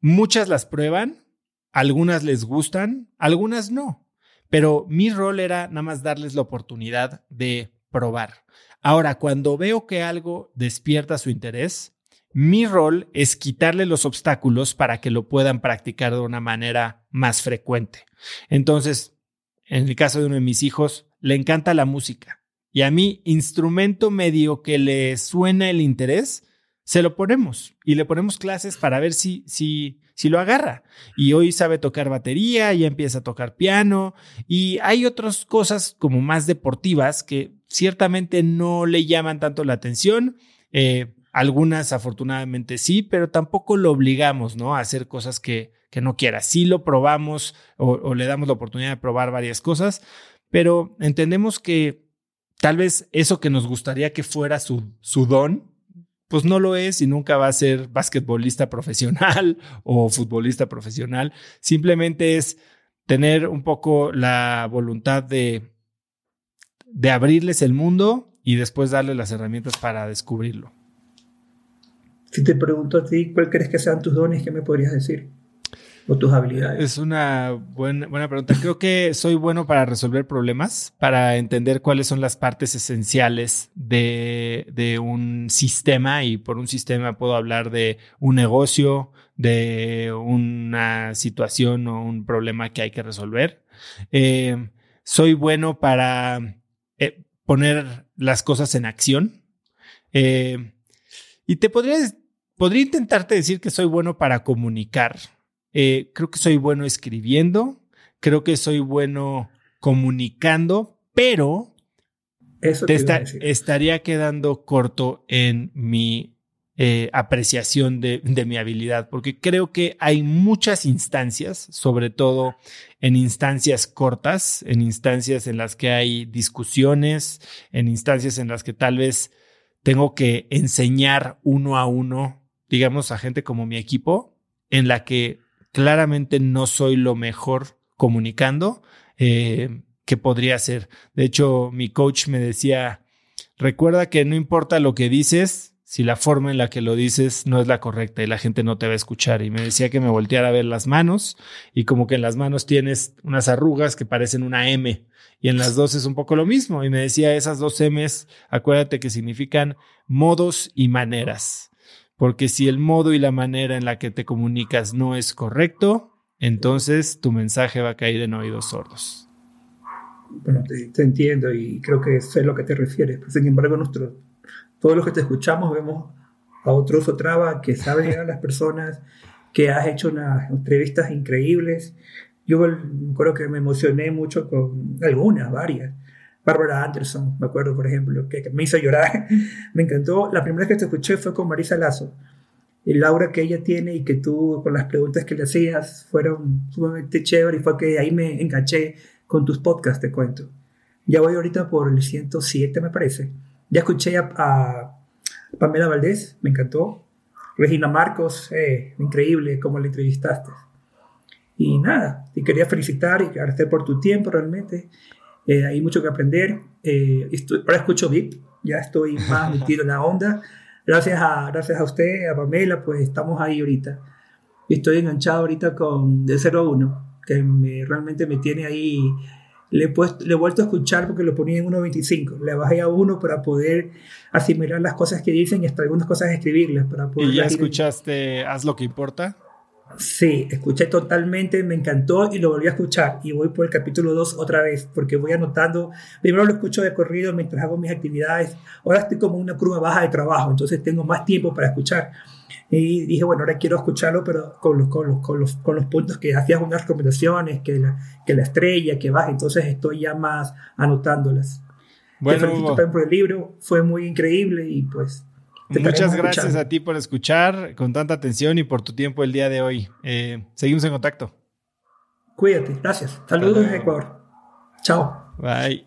Muchas las prueban, algunas les gustan, algunas no. Pero mi rol era nada más darles la oportunidad de probar. Ahora, cuando veo que algo despierta su interés, mi rol es quitarle los obstáculos para que lo puedan practicar de una manera más frecuente. Entonces, en el caso de uno de mis hijos, le encanta la música. Y a mí, instrumento medio que le suena el interés, se lo ponemos y le ponemos clases para ver si, si, si lo agarra. Y hoy sabe tocar batería, ya empieza a tocar piano y hay otras cosas como más deportivas que ciertamente no le llaman tanto la atención. Eh, algunas afortunadamente sí, pero tampoco lo obligamos, ¿no? A hacer cosas que, que no quiera. Sí lo probamos o, o le damos la oportunidad de probar varias cosas, pero entendemos que tal vez eso que nos gustaría que fuera su, su don, pues no lo es y nunca va a ser basquetbolista profesional o futbolista profesional. Simplemente es tener un poco la voluntad de, de abrirles el mundo y después darles las herramientas para descubrirlo. Si te pregunto a ti, ¿cuál crees que sean tus dones? ¿Qué me podrías decir? O tus habilidades? Es una buena, buena pregunta. Creo que soy bueno para resolver problemas, para entender cuáles son las partes esenciales de, de un sistema y por un sistema puedo hablar de un negocio, de una situación o un problema que hay que resolver. Eh, soy bueno para eh, poner las cosas en acción. Eh, y te podría, podría intentarte decir que soy bueno para comunicar. Eh, creo que soy bueno escribiendo, creo que soy bueno comunicando, pero Eso te estaría quedando corto en mi eh, apreciación de, de, mi habilidad, porque creo que hay muchas instancias, sobre todo en instancias cortas, en instancias en las que hay discusiones, en instancias en las que tal vez tengo que enseñar uno a uno, digamos, a gente como mi equipo, en la que claramente no soy lo mejor comunicando eh, que podría ser. De hecho, mi coach me decía, recuerda que no importa lo que dices, si la forma en la que lo dices no es la correcta y la gente no te va a escuchar. Y me decía que me volteara a ver las manos y como que en las manos tienes unas arrugas que parecen una M y en las dos es un poco lo mismo. Y me decía, esas dos M's, acuérdate que significan modos y maneras. Porque si el modo y la manera en la que te comunicas no es correcto, entonces tu mensaje va a caer en oídos sordos. Bueno, te, entiendo y creo que sé a lo que te refieres. Sin embargo, nosotros, todos los que te escuchamos vemos a otros Otrava que sabe llegar a las personas, que has hecho unas entrevistas increíbles. Yo creo que me emocioné mucho con algunas, varias. Bárbara Anderson, me acuerdo, por ejemplo, que, me hizo llorar. me encantó. La primera vez que te escuché fue con Marisa Lazo. El aura que ella tiene y que tú, con las preguntas que le hacías, fueron sumamente chéveres y fue que ahí me enganché con tus podcasts, te cuento. Ya voy ahorita por el 107, me parece. Ya escuché a, Pamela Valdés, me encantó. Regina Marcos, eh, increíble cómo la entrevistaste. Y nada, te quería felicitar y agradecer por tu tiempo realmente. Eh, hay mucho que aprender. Eh, ahora escucho VIP, ya estoy más metido en la onda. Gracias a, gracias a usted, a Pamela, pues estamos ahí ahorita. Estoy enganchado ahorita con de 01, que me, realmente me tiene ahí. Le he, puesto, le he vuelto a escuchar porque lo ponía en 1.25. Le bajé a 1 para poder asimilar las cosas que dicen y hasta algunas cosas escribirlas. Para poder ¿Y ya escuchaste Haz lo que importa? Sí, escuché totalmente, me encantó y lo volví a escuchar. Y voy por el capítulo 2 otra vez, porque voy anotando. Primero lo escucho de corrido mientras hago mis actividades. Ahora estoy como una curva baja de trabajo, entonces tengo más tiempo para escuchar. Y dije, bueno, ahora quiero escucharlo, pero con los, con los, con los, con los puntos que hacías unas recomendaciones, que la, que la estrella, que baja. Entonces estoy ya más anotándolas. Bueno, Te felicito por el libro, fue muy increíble y pues Muchas gracias a ti por escuchar con tanta atención y por tu tiempo el día de hoy. Eh, seguimos en contacto. Cuídate, gracias. Saludos desde Ecuador. Chao. Bye.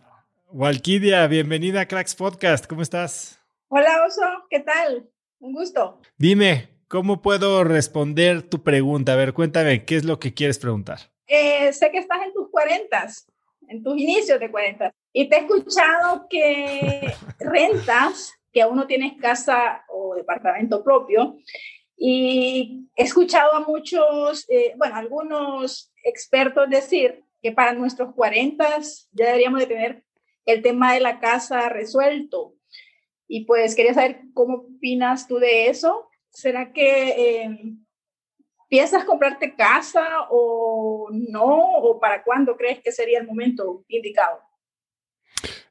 Walkidia, bienvenida a Cracks Podcast. ¿Cómo estás? Hola, Oso. ¿Qué tal? Un gusto. Dime, ¿cómo puedo responder tu pregunta? A ver, cuéntame, ¿qué es lo que quieres preguntar? Eh, sé que estás en tus cuarentas, en tus inicios de cuarentas, y te he escuchado que rentas que aún no tienes casa o departamento propio. Y he escuchado a muchos, eh, bueno, algunos expertos decir que para nuestros 40 ya deberíamos de tener el tema de la casa resuelto. Y pues quería saber cómo opinas tú de eso. ¿Será que eh, piensas comprarte casa o no? ¿O para cuándo crees que sería el momento indicado?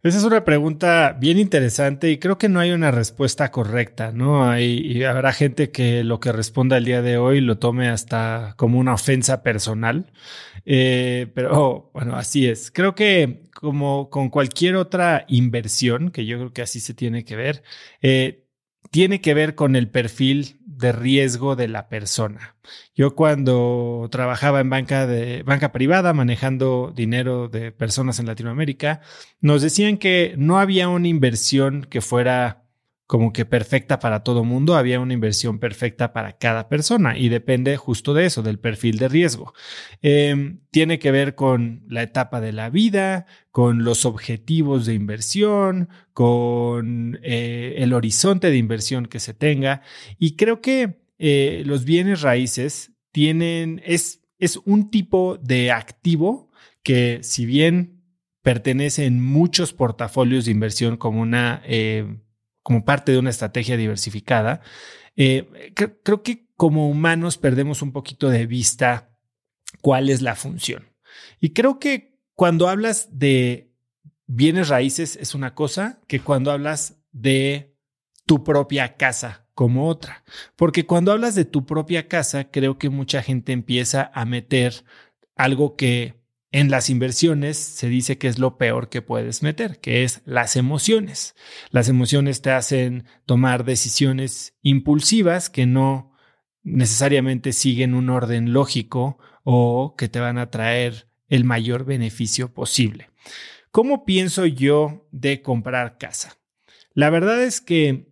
Esa es una pregunta bien interesante y creo que no hay una respuesta correcta, ¿no? Hay, y habrá gente que lo que responda el día de hoy lo tome hasta como una ofensa personal, eh, pero bueno, así es. Creo que como con cualquier otra inversión, que yo creo que así se tiene que ver, eh, tiene que ver con el perfil de riesgo de la persona. Yo cuando trabajaba en banca de banca privada manejando dinero de personas en Latinoamérica, nos decían que no había una inversión que fuera como que perfecta para todo mundo, había una inversión perfecta para cada persona y depende justo de eso, del perfil de riesgo. Em, tiene que ver con la etapa de la vida, con los objetivos de inversión, con eh, el horizonte de inversión que se tenga y creo que eh, los bienes raíces tienen, es, es un tipo de activo que si bien pertenece en muchos portafolios de inversión como una eh, como parte de una estrategia diversificada, eh, creo que como humanos perdemos un poquito de vista cuál es la función. Y creo que cuando hablas de bienes raíces es una cosa que cuando hablas de tu propia casa como otra. Porque cuando hablas de tu propia casa, creo que mucha gente empieza a meter algo que en las inversiones se dice que es lo peor que puedes meter, que es las emociones. Las emociones te hacen tomar decisiones impulsivas que no necesariamente siguen un orden lógico o que te van a traer el mayor beneficio posible. ¿Cómo pienso yo de comprar casa? La verdad es que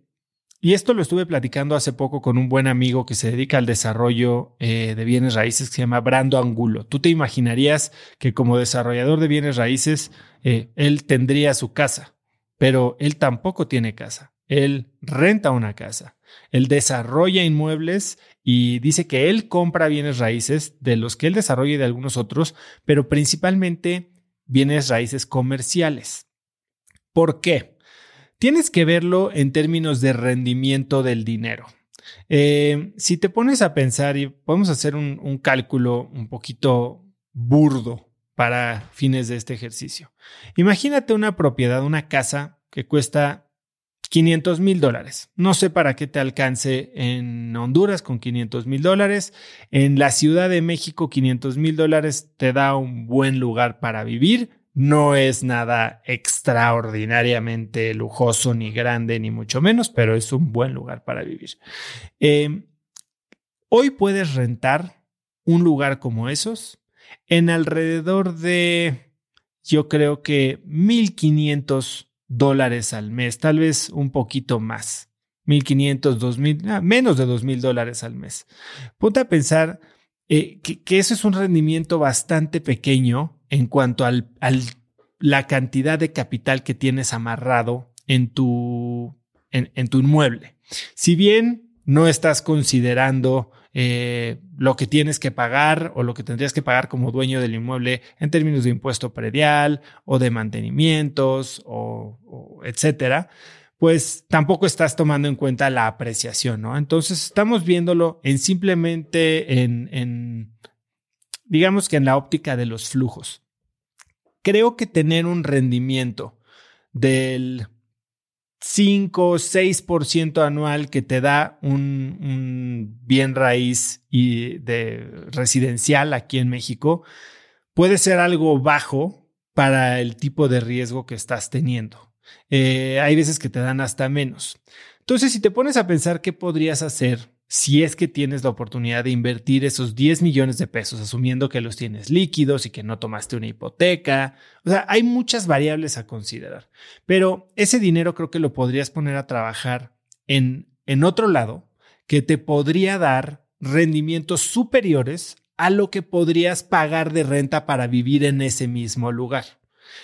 y esto lo estuve platicando hace poco con un buen amigo que se dedica al desarrollo eh, de bienes raíces que se llama Brando Angulo. ¿Tú te imaginarías que como desarrollador de bienes raíces eh, él tendría su casa? Pero él tampoco tiene casa. Él renta una casa. Él desarrolla inmuebles y dice que él compra bienes raíces de los que él desarrolla y de algunos otros, pero principalmente bienes raíces comerciales. ¿Por qué? Tienes que verlo en términos de rendimiento del dinero. Eh, si te pones a pensar y podemos hacer un, un cálculo un poquito burdo para fines de este ejercicio. Imagínate una propiedad, una casa que cuesta 500 mil dólares. No sé para qué te alcance en Honduras con 500 mil dólares. En la Ciudad de México, 500 mil dólares te da un buen lugar para vivir no es nada extraordinariamente lujoso, ni grande, ni mucho menos, pero es un buen lugar para vivir. Em, hoy puedes rentar un lugar como esos en alrededor de, yo creo que 1.500 dólares al mes, tal vez un poquito más. 1.500, 2.000, ah, menos de 2.000 dólares al mes. Ponte a pensar eh, que, que, eso es un rendimiento bastante pequeño en cuanto al, la cantidad de capital que tienes amarrado en tu, en, tu inmueble. Si bien no estás considerando eh, lo que tienes que pagar o lo que tendrías que pagar como dueño del inmueble en términos de impuesto predial o de mantenimientos o, etcétera, pues tampoco estás tomando en cuenta la apreciación, ¿no? Entonces estamos viéndolo en simplemente en digamos que en la óptica de los flujos. Creo que tener un rendimiento del 5 o 6% anual que te da un, bien raíz y de residencial aquí en México puede ser algo bajo para el tipo de riesgo que estás teniendo. Eh, hay veces que te dan hasta menos. Entonces, si te pones a pensar qué podrías hacer si es que tienes la oportunidad de invertir esos 10 millones de pesos, asumiendo que los tienes líquidos y que no tomaste una hipoteca. O sea, hay muchas variables a considerar, pero ese dinero creo que lo podrías poner a trabajar en, en otro lado que te podría dar rendimientos superiores a lo que podrías pagar de renta para vivir en ese mismo lugar.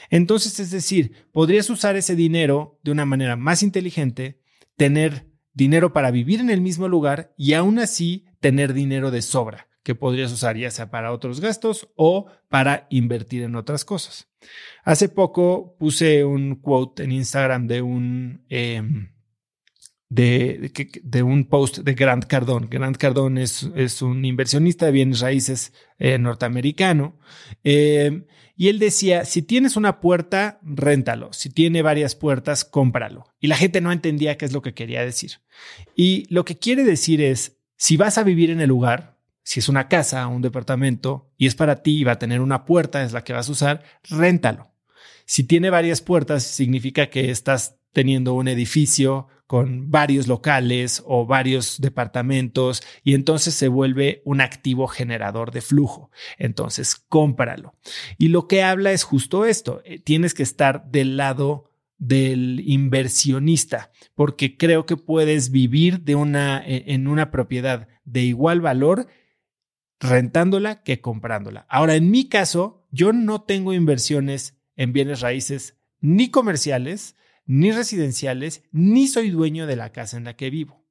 Entonces, es decir, podrías usar ese dinero de una manera más inteligente, tener dinero para vivir en el mismo lugar y aún así tener dinero de sobra que podrías usar ya sea para otros gastos o para invertir en otras cosas. Hace poco puse un quote en Instagram de un, em, de, de, un post de Grant Cardone. Grant Cardone es, es un inversionista de bienes raíces eh, norteamericano. Em, y él decía, si tienes una puerta, réntalo. Si tiene varias puertas, cómpralo. Y la gente no entendía qué es lo que quería decir. Y lo que quiere decir es, si vas a vivir en el lugar, si es una casa, un departamento, y es para ti y va a tener una puerta, es la que vas a usar, réntalo. Si tiene varias puertas, significa que estás teniendo un edificio con varios locales o varios departamentos y entonces se vuelve un activo generador de flujo. Entonces, cómpralo. Y lo que habla es justo esto. Eh, tienes que estar del lado del inversionista, porque creo que puedes vivir de una, e, en una propiedad de igual valor rentándola que comprándola. Ahora, en mi caso, yo no tengo inversiones en bienes raíces ni comerciales, ni residenciales, ni soy dueño de la casa en la que vivo.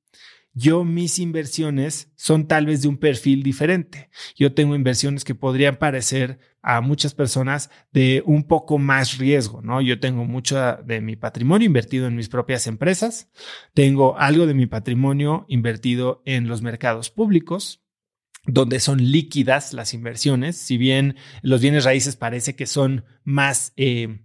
Yo mis inversiones son tal vez de un perfil diferente. Yo tengo inversiones que podrían parecer a muchas personas de un poco más riesgo, ¿no? Yo tengo mucho de mi patrimonio invertido en mis propias empresas, tengo algo de mi patrimonio invertido en los mercados públicos, donde son líquidas las inversiones, si bien los bienes raíces parece que son más eh,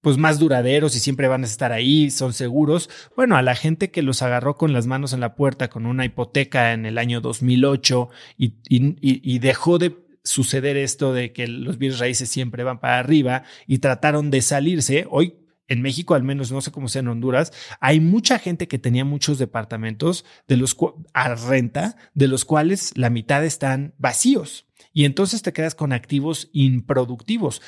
pues más duraderos y siempre van a estar ahí, son seguros. Bueno, a la gente que los agarró con las manos en la puerta con una hipoteca en el año 2008 y, y, y dejó de, suceder esto de que los bienes raíces siempre van para arriba y trataron de salirse, hoy en México, al menos no sé cómo sea en Honduras, hay mucha gente que tenía muchos departamentos de los a renta, de los cuales la mitad están vacíos. Y entonces te quedas con activos improductivos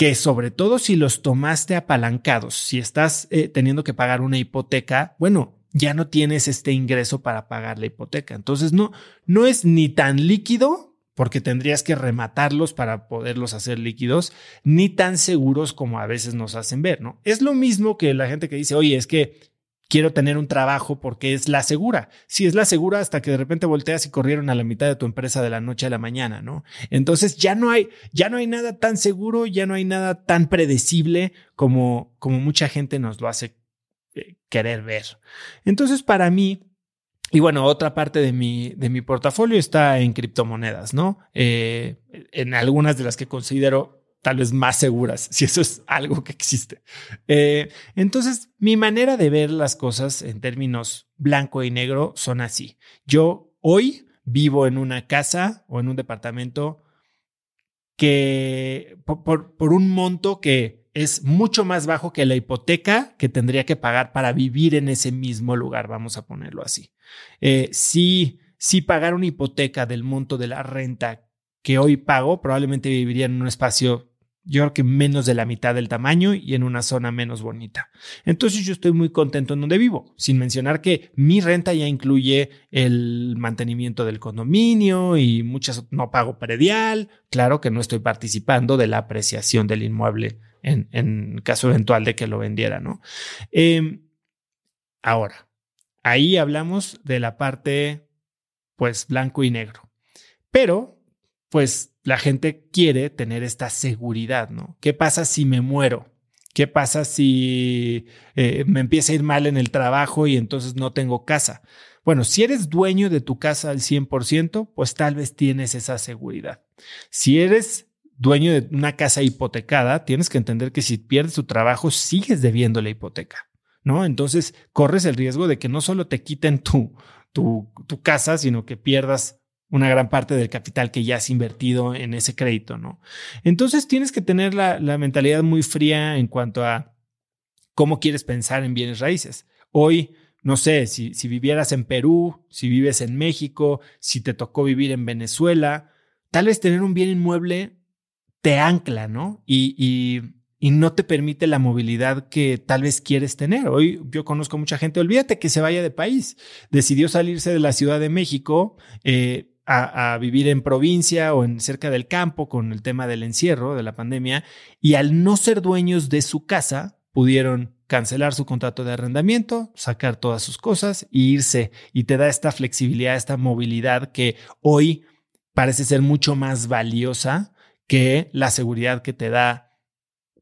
que sobre todo si los tomaste apalancados, si estás eh, teniendo que pagar una hipoteca, bueno, ya no tienes este ingreso para pagar la hipoteca. Entonces no, no es ni tan líquido porque tendrías que rematarlos para poderlos hacer líquidos, ni tan seguros como a veces nos hacen ver, ¿no? Es lo mismo que la gente que dice, oye, es que quiero tener un trabajo porque es la segura. Si es la segura hasta que de repente volteas y corrieron a la mitad de tu empresa de la noche a la mañana, ¿no? Entonces ya no hay, ya no hay nada tan seguro, ya no hay nada tan predecible como, como mucha gente nos lo hace eh, querer ver. Entonces, para mí, y bueno, otra parte de mi, de mi portafolio está en criptomonedas, ¿no? Eh, en algunas de las que considero tal vez más seguras, si eso es algo que existe. Eh, entonces, mi manera de ver las cosas en términos blanco y negro son así. Yo hoy vivo en una casa o en un departamento que por, por un monto que es mucho más bajo que la hipoteca que tendría que pagar para vivir en ese mismo lugar, vamos a ponerlo así. Eh, si, si pagar una hipoteca del monto de la renta que hoy pago, probablemente viviría en un espacio yo creo que menos de la mitad del tamaño y en una zona menos bonita. Entonces yo estoy muy contento en donde vivo, sin mencionar que mi renta ya incluye el mantenimiento del condominio y muchas no pago predial. Claro que no estoy participando de la apreciación del inmueble en, caso eventual de que lo vendiera, ¿no? Em, ahora, ahí hablamos de la parte, pues, blanco y negro. Pero, pues, la gente quiere tener esta seguridad, ¿no? ¿Qué pasa si me muero? ¿Qué pasa si eh, me empieza a ir mal en el trabajo y entonces no tengo casa? Bueno, si eres dueño de tu casa al 100%, pues tal vez tienes esa seguridad. Si eres dueño de una casa hipotecada, tienes que entender que si pierdes tu trabajo, sigues debiendo la hipoteca, ¿no? Entonces corres el riesgo de que no solo te quiten tu, tu, tu casa, sino que pierdas una gran parte del capital que ya has invertido en ese crédito, ¿no? Entonces tienes que tener la, la mentalidad muy fría en cuanto a cómo quieres pensar en bienes raíces. Hoy, no sé, si, si vivieras en Perú, si vives en México, si te tocó vivir en Venezuela, tal vez tener un bien inmueble te ancla, ¿no? Y, y, no te permite la movilidad que tal vez quieres tener. Hoy yo conozco mucha gente, olvídate que se vaya de país. Decidió salirse de la Ciudad de México eh, a, vivir en provincia o en cerca del campo con el tema del encierro, de la pandemia, y al no ser dueños de su casa, pudieron cancelar su contrato de arrendamiento, sacar todas sus cosas e irse. Y te da esta flexibilidad, esta movilidad que hoy parece ser mucho más valiosa que la seguridad que te da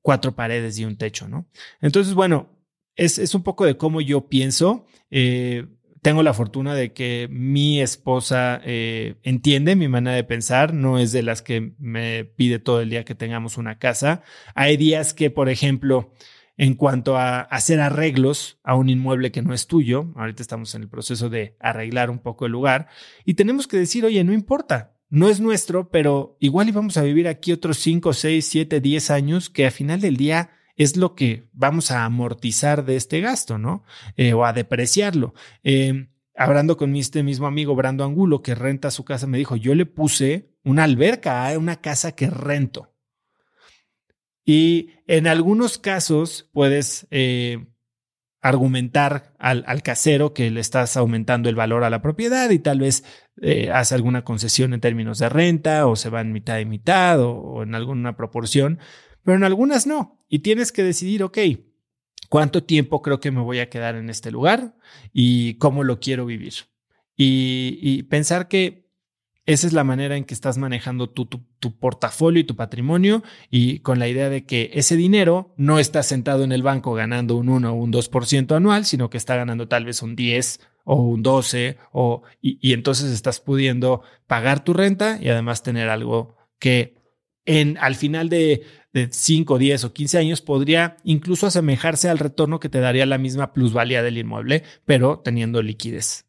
cuatro paredes y un techo, ¿no? Entonces, bueno, es, un poco de cómo yo pienso. Eh, tengo la fortuna de que mi esposa eh, entiende mi manera de pensar, no es de las que me pide todo el día que tengamos una casa. Hay días que, por ejemplo, en cuanto a hacer arreglos a un inmueble que no es tuyo, ahorita estamos en el proceso de arreglar un poco el lugar, y tenemos que decir, oye, no importa, no es nuestro, pero igual íbamos a vivir aquí otros 5, 6, 7, 10 años que a final del día es lo que vamos a amortizar de este gasto, ¿no? Eh, o a depreciarlo. Eh, hablando con este mismo amigo Brando Angulo que renta su casa, me dijo, yo le puse una alberca a una casa que rento. Y en algunos casos puedes eh, argumentar al, al, casero que le estás aumentando el valor a la propiedad y tal vez eh, hace alguna concesión en términos de renta o se va en mitad y mitad o, o, en alguna proporción, pero en algunas no. Y tienes que decidir, ok, ¿cuánto tiempo creo que me voy a quedar en este lugar y cómo lo quiero vivir? Y, pensar que esa es la manera en que estás manejando tu, tu, portafolio y tu patrimonio y con la idea de que ese dinero no está sentado en el banco ganando un 1 o un 2% anual, sino que está ganando tal vez un 10 o un 12 o, y, entonces estás pudiendo pagar tu renta y además tener algo que en, al final de, de 5, 10 o 15 años podría incluso asemejarse al retorno que te daría la misma plusvalía del inmueble, pero teniendo liquidez.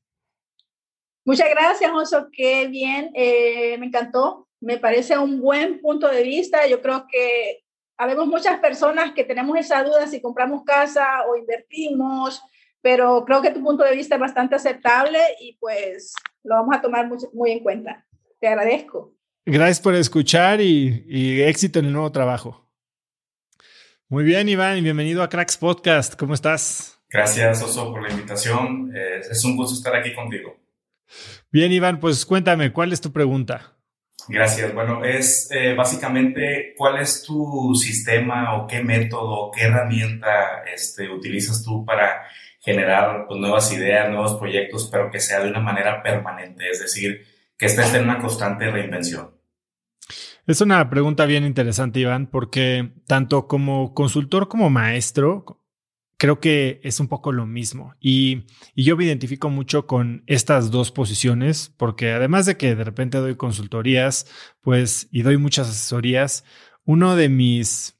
Muchas gracias, Oso. Qué bien. Eh, me encantó me parece un buen punto de vista. Yo creo que habemos muchas personas que tenemos esa duda si compramos casa o invertimos, pero creo que tu punto de vista es bastante aceptable y pues lo vamos a tomar muy, en cuenta. Te agradezco. Gracias por escuchar y, y éxito en el nuevo trabajo. Muy bien, Iván, y bienvenido a Cracks Podcast. ¿Cómo estás? Gracias, Oso, por la invitación. es un gusto estar aquí contigo. Bien, Iván, pues cuéntame, ¿cuál es tu pregunta? Gracias. Bueno, es eh, básicamente cuál es tu sistema o qué método, qué herramienta este, utilizas tú para generar pues, nuevas ideas, nuevos proyectos, pero que sea de una manera permanente, es decir, que estés en una constante reinvención. Es una pregunta bien interesante, Iván, porque tanto como consultor como maestro, creo que es un poco lo mismo. Y, yo me identifico mucho con estas dos posiciones, porque además de que de repente doy consultorías, pues, y doy muchas asesorías, uno de mis,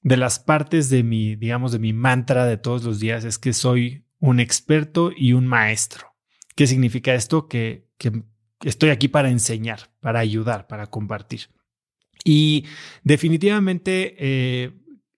de las partes de mi, digamos, de mi mantra de todos los días es que soy un experto y un maestro. ¿Qué significa esto? Que, que estoy aquí para enseñar, para ayudar, para compartir. Y definitivamente eh,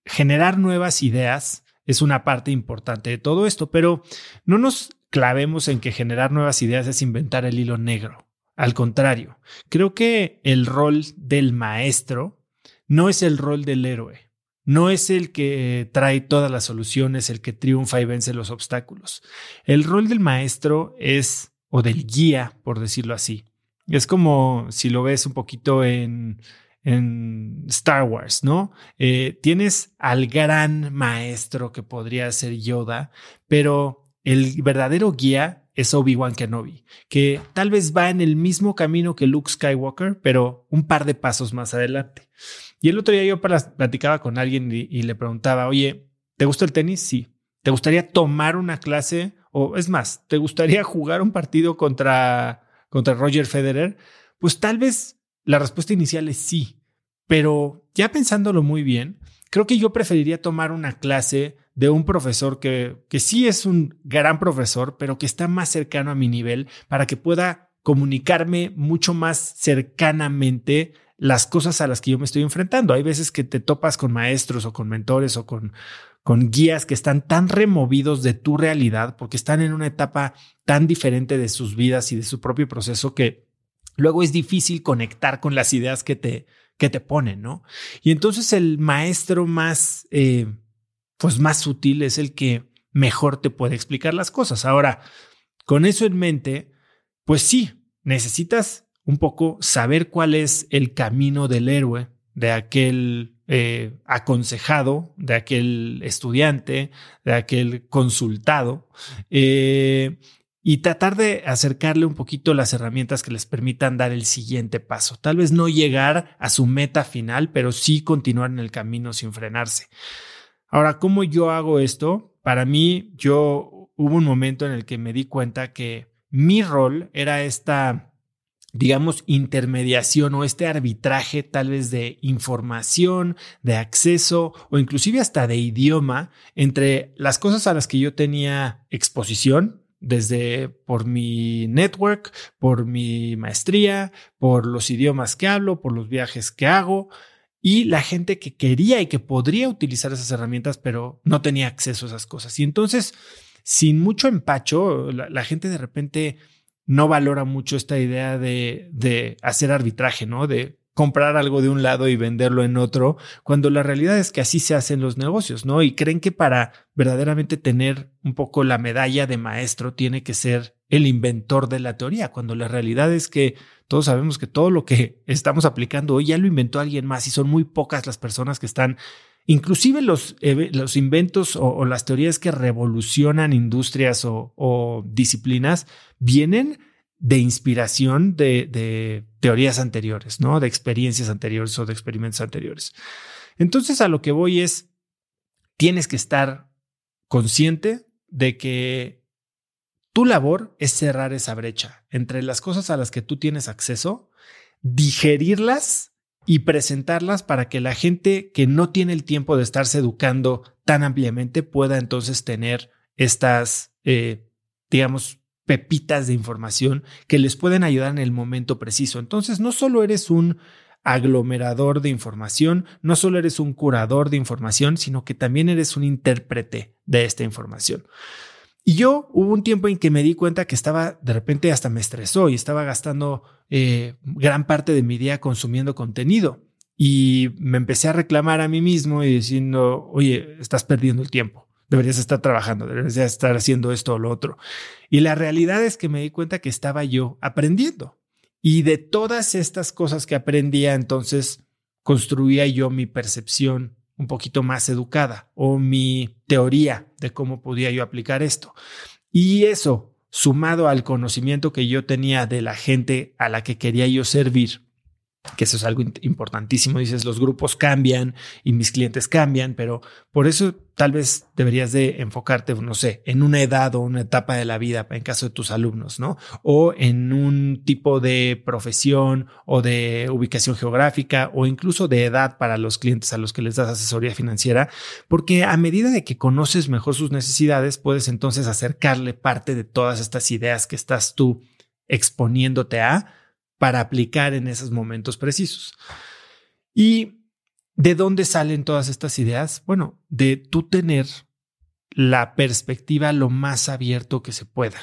generar nuevas ideas es una parte importante de todo esto, pero no nos clavemos en que generar nuevas ideas es inventar el hilo negro. Al contrario, creo que el rol del maestro no es el rol del héroe, no es el que trae todas las soluciones, el que triunfa y vence los obstáculos. El rol del maestro es, o del guía, por decirlo así. Es como si lo ves un poquito en en Star Wars, ¿no? Eh, tienes al gran maestro que podría ser Yoda, pero el verdadero guía es Obi-Wan Kenobi, que tal vez va en el mismo camino que Luke Skywalker, pero un par de pasos más adelante. Y el otro día yo platicaba con alguien y, le preguntaba, oye, ¿te gusta el tenis? Sí. ¿Te gustaría tomar una clase? O es más, ¿te gustaría jugar un partido contra, contra Roger Federer? Pues tal vez la respuesta inicial es sí, pero ya pensándolo muy bien, creo que yo preferiría tomar una clase de un profesor que, que sí es un gran profesor, pero que está más cercano a mi nivel para que pueda comunicarme mucho más cercanamente las cosas a las que yo me estoy enfrentando. Hay veces que te topas con maestros o con mentores o con, con guías que están tan removidos de tu realidad porque están en una etapa tan diferente de sus vidas y de su propio proceso que luego es difícil conectar con las ideas que te, que te ponen, ¿no? Y entonces el maestro más, eh, pues más útil es el que mejor te puede explicar las cosas. Ahora, con eso en mente, pues sí, necesitas un poco saber cuál es el camino del héroe, de aquel eh, aconsejado, de aquel estudiante, de aquel consultado. Eh, y tratar de acercarle un poquito las herramientas que les permitan dar el siguiente paso. Tal vez no llegar a su meta final, pero sí continuar en el camino sin frenarse. Ahora, ¿cómo yo hago esto? Para mí, yo hubo un momento en el que me di cuenta que mi rol era esta, digamos, intermediación o este arbitraje tal vez de información, de acceso o inclusive hasta de idioma entre las cosas a las que yo tenía exposición, desde por mi network, por mi maestría, por los idiomas que hablo, por los viajes que hago y la gente que quería y que podría utilizar esas herramientas, pero no tenía acceso a esas cosas. Y entonces, sin mucho empacho, la, gente de repente no valora mucho esta idea de, de hacer arbitraje, ¿no? De comprar algo de un lado y venderlo en otro, cuando la realidad es que así se hacen los negocios, ¿no? Y creen que para verdaderamente tener un poco la medalla de maestro tiene que ser el inventor de la teoría, cuando la realidad es que todos sabemos que todo lo que estamos aplicando hoy ya lo inventó alguien más y son muy pocas las personas que están Inclusive los, los inventos o, las teorías que revolucionan industrias o disciplinas vienen de inspiración de, teorías anteriores, ¿no? De experiencias anteriores o de experimentos anteriores. Entonces a lo que voy es, tienes que estar consciente de que tu labor es cerrar esa brecha entre las cosas a las que tú tienes acceso, digerirlas y presentarlas para que la gente que no tiene el tiempo de estarse educando tan ampliamente pueda entonces tener estas, eh, digamos, pepitas de información que les pueden ayudar en el momento preciso. Entonces, no solo eres un aglomerador de información, no solo eres un curador de información, sino que también eres un intérprete de esta información. Y yo hubo un tiempo en que me di cuenta que estaba, de repente hasta me estresó y estaba gastando eh, gran parte de mi día consumiendo contenido. Y me empecé a reclamar a mí mismo y diciendo, oye, estás perdiendo el tiempo, deberías estar trabajando, deberías estar haciendo esto o lo otro. Y la realidad es que me di cuenta que estaba yo aprendiendo. Y de todas estas cosas que aprendía, entonces construía yo mi percepción un poquito más educada o mi teoría de cómo podía yo aplicar esto. Y eso, sumado al conocimiento que yo tenía de la gente a la que quería yo servir, que eso es algo importantísimo. Dices, los grupos cambian y mis clientes cambian, pero por eso tal vez deberías de enfocarte, no sé, en una edad o una etapa de la vida en caso de tus alumnos, ¿no? O en un tipo de profesión o de ubicación geográfica o incluso de edad para los clientes a los que les das asesoría financiera, porque a medida de que conoces mejor sus necesidades, puedes entonces acercarle parte de todas estas ideas que estás tú exponiéndote a para aplicar en esos momentos precisos. ¿Y de dónde salen todas estas ideas? Bueno, de tú tener la perspectiva lo más abierto que se pueda.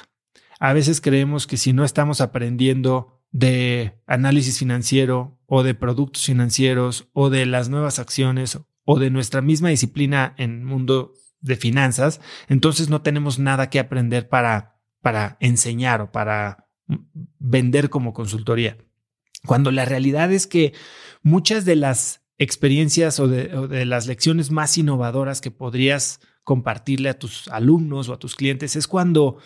A veces creemos que si no estamos aprendiendo de análisis financiero o de productos financieros o de las nuevas acciones o de nuestra misma disciplina en mundo de finanzas, entonces no tenemos nada que aprender para, para enseñar o para vender como consultoría. Cuando la realidad es que muchas de las experiencias o de, las lecciones más innovadoras que podrías compartirle a tus alumnos o a tus clientes es cuando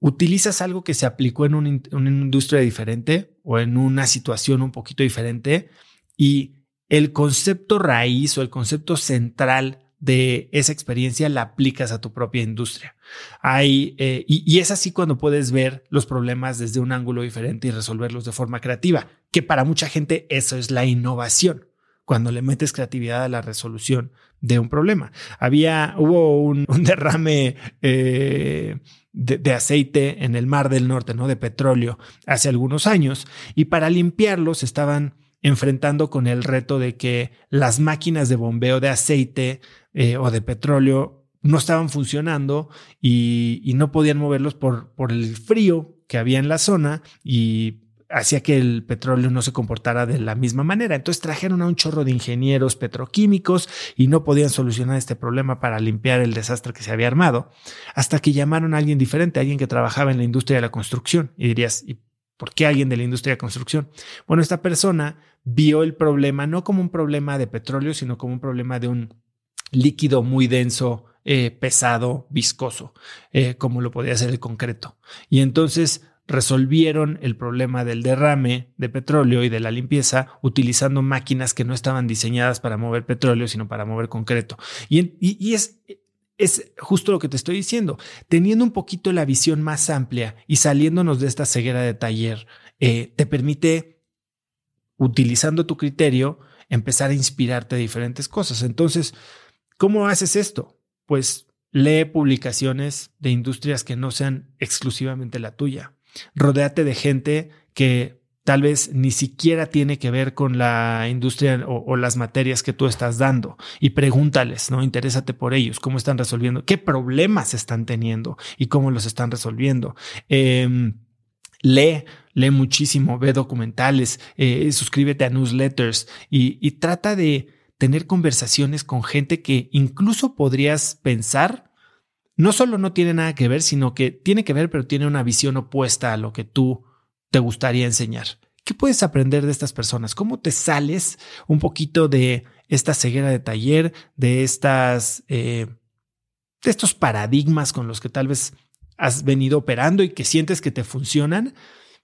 utilizas algo que se aplicó en una industria diferente o en una situación un poquito diferente y el concepto raíz o el concepto central de esa experiencia la aplicas a tu propia industria. Eh, y, es así cuando puedes ver los problemas desde un ángulo diferente y resolverlos de forma creativa, que para mucha gente eso es la innovación, cuando le metes creatividad a la resolución de un problema. Había, hubo un, derrame eh, de, de, aceite en el Mar del Norte, ¿no? De petróleo hace algunos años, y para limpiarlos estaban enfrentando con el reto de que las máquinas de bombeo de aceite eh, o de petróleo no estaban funcionando y, no podían moverlos por, por el frío que había en la zona y hacía que el petróleo no se comportara de la misma manera. Entonces trajeron a un chorro de ingenieros petroquímicos y no podían solucionar este problema para limpiar el desastre que se había armado, hasta que llamaron a alguien diferente, alguien que trabajaba en la industria de la construcción. Y dirías, ¿y por qué alguien de la industria de construcción? Bueno, esta persona vio el problema no como un problema de petróleo, sino como un problema de un líquido muy denso, eh, pesado, viscoso, eh, como lo podía ser el concreto. Y entonces resolvieron el problema del derrame de petróleo y de la limpieza utilizando máquinas que no estaban diseñadas para mover petróleo, sino para mover concreto. Y, es, es justo lo que te estoy diciendo, teniendo un poquito la visión más amplia y saliéndonos de esta ceguera de taller, eh, te permite utilizando tu criterio, empezar a inspirarte de diferentes cosas. Entonces, ¿cómo haces esto? Pues lee publicaciones de industrias que no sean exclusivamente la tuya. Rodéate de gente que tal vez ni siquiera tiene que ver con la industria o, las materias que tú estás dando y pregúntales, ¿no? Interésate por ellos, cómo están resolviendo, qué problemas están teniendo y cómo los están resolviendo. Em, lee, lee muchísimo, ve documentales, eh, suscríbete a newsletters y, trata de tener conversaciones con gente que incluso podrías pensar no solo no tiene nada que ver, sino que tiene que ver, pero tiene una visión opuesta a lo que tú te gustaría enseñar. ¿Qué puedes aprender de estas personas? ¿Cómo te sales un poquito de esta ceguera de taller, de estas, eh, de estos paradigmas con los que tal vez has venido operando y que sientes que te funcionan,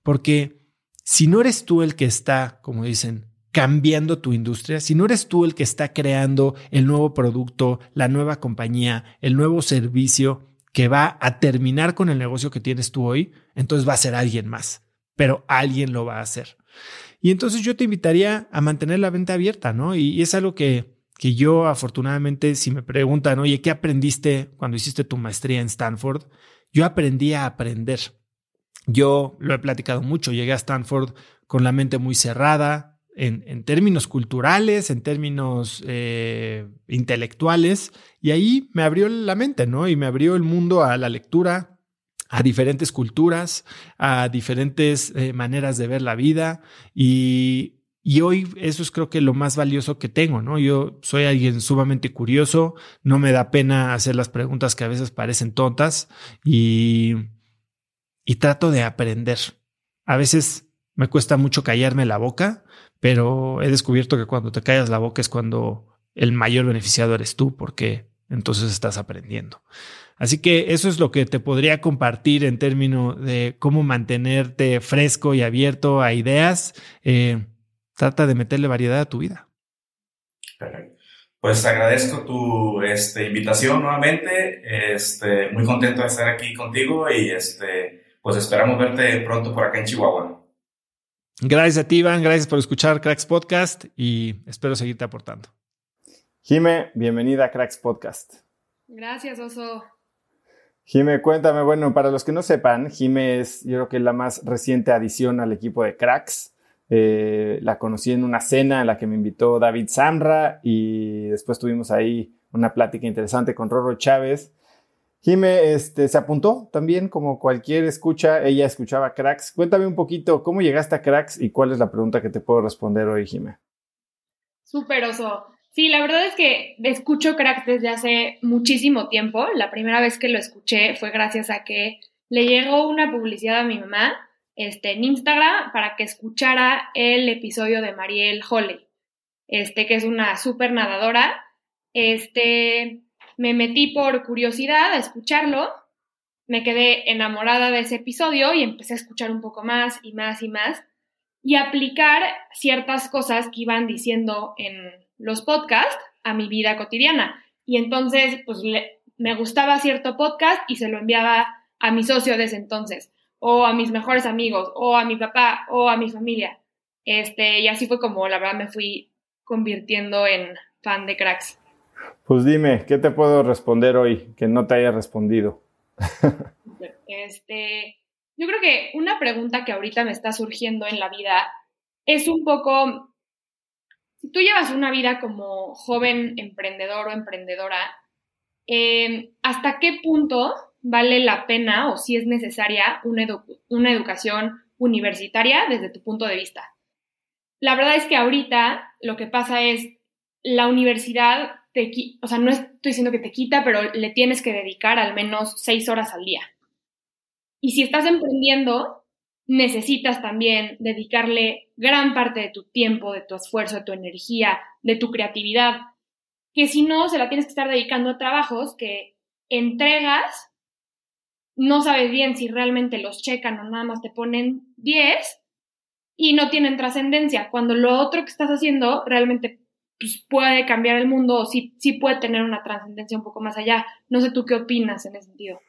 porque si no eres tú el que está, como dicen, cambiando tu industria, si no eres tú el que está creando el nuevo producto, la nueva compañía, el nuevo servicio que va a terminar con el negocio que tienes tú hoy, entonces va a ser alguien más, pero alguien lo va a hacer. Y entonces yo te invitaría a mantener la venta abierta, ¿no? Y, es algo que que yo afortunadamente, si me preguntan, oye, ¿qué aprendiste cuando hiciste tu maestría en Stanford? Yo aprendí a aprender. Yo lo he platicado mucho, llegué a Stanford con la mente muy cerrada en, términos culturales, en términos eh, intelectuales, y ahí me abrió la mente, ¿no? Y me abrió el mundo a la lectura, a diferentes culturas, a diferentes eh, maneras de ver la vida y, y hoy eso es creo que lo más valioso que tengo, ¿no? Yo soy alguien sumamente curioso, no me da pena hacer las preguntas que a veces parecen tontas y, y trato de aprender. A veces me cuesta mucho callarme la boca, pero he descubierto que cuando te callas la boca es cuando el mayor beneficiado eres tú, porque entonces estás aprendiendo. Así que eso es lo que te podría compartir en términos de cómo mantenerte fresco y abierto a ideas. Eh, trata de meterle variedad a tu vida. Perfecto. Pues agradezco tu este, invitación nuevamente. Este, muy contento de estar aquí contigo y este, pues esperamos verte pronto por acá en Chihuahua. Gracias a ti, Iván. Gracias por escuchar Cracks Podcast y espero seguirte aportando. Jime, bienvenida a Cracks Podcast. Gracias, Oso. Jime, cuéntame, bueno, para los que no sepan, Jime es yo creo que la más reciente adición al equipo de Cracks. Eh, la conocí en una cena en la que me invitó David Samra y después tuvimos ahí una plática interesante con Roro Chávez. Jime este, se apuntó también, como cualquier escucha, ella escuchaba Cracks. Cuéntame un poquito cómo llegaste a Cracks y cuál es la pregunta que te puedo responder hoy, Jime. Súper oso. Sí, la verdad es que escucho Cracks desde hace muchísimo tiempo. La primera vez que lo escuché fue gracias a que le llegó una publicidad a mi mamá este, en Instagram para que escuchara el episodio de Mariel Holley, este, que es una súper nadadora. Este, me metí por curiosidad a escucharlo, me quedé enamorada de ese episodio y empecé a escuchar un poco más y más y más y aplicar ciertas cosas que iban diciendo en los podcasts a mi vida cotidiana. Y entonces, pues me gustaba cierto podcast y se lo enviaba a mi socio de ese entonces o a mis mejores amigos, o a mi papá, o a mi familia. Este, y así fue como la verdad me fui convirtiendo en fan de cracks. Pues dime, ¿qué te puedo responder hoy que no te haya respondido? este, yo creo que una pregunta que ahorita me está surgiendo en la vida es un poco, si tú llevas una vida como joven emprendedor o emprendedora, eh, ¿hasta qué punto vale la pena o si es necesaria una, una educación universitaria desde tu punto de vista. La verdad es que ahorita lo que pasa es la universidad te, o sea, no estoy diciendo que te quita, pero le tienes que dedicar al menos seis horas al día. Y si estás emprendiendo, necesitas también dedicarle gran parte de tu tiempo, de tu esfuerzo, de tu energía, de tu creatividad, que si no, se la tienes que estar dedicando a trabajos que entregas no sabes bien si realmente los checan o nada más te ponen 10 y no tienen trascendencia, cuando lo otro que estás haciendo realmente pues, puede cambiar el mundo o sí, sí puede tener una trascendencia un poco más allá. No sé tú qué opinas en ese sentido.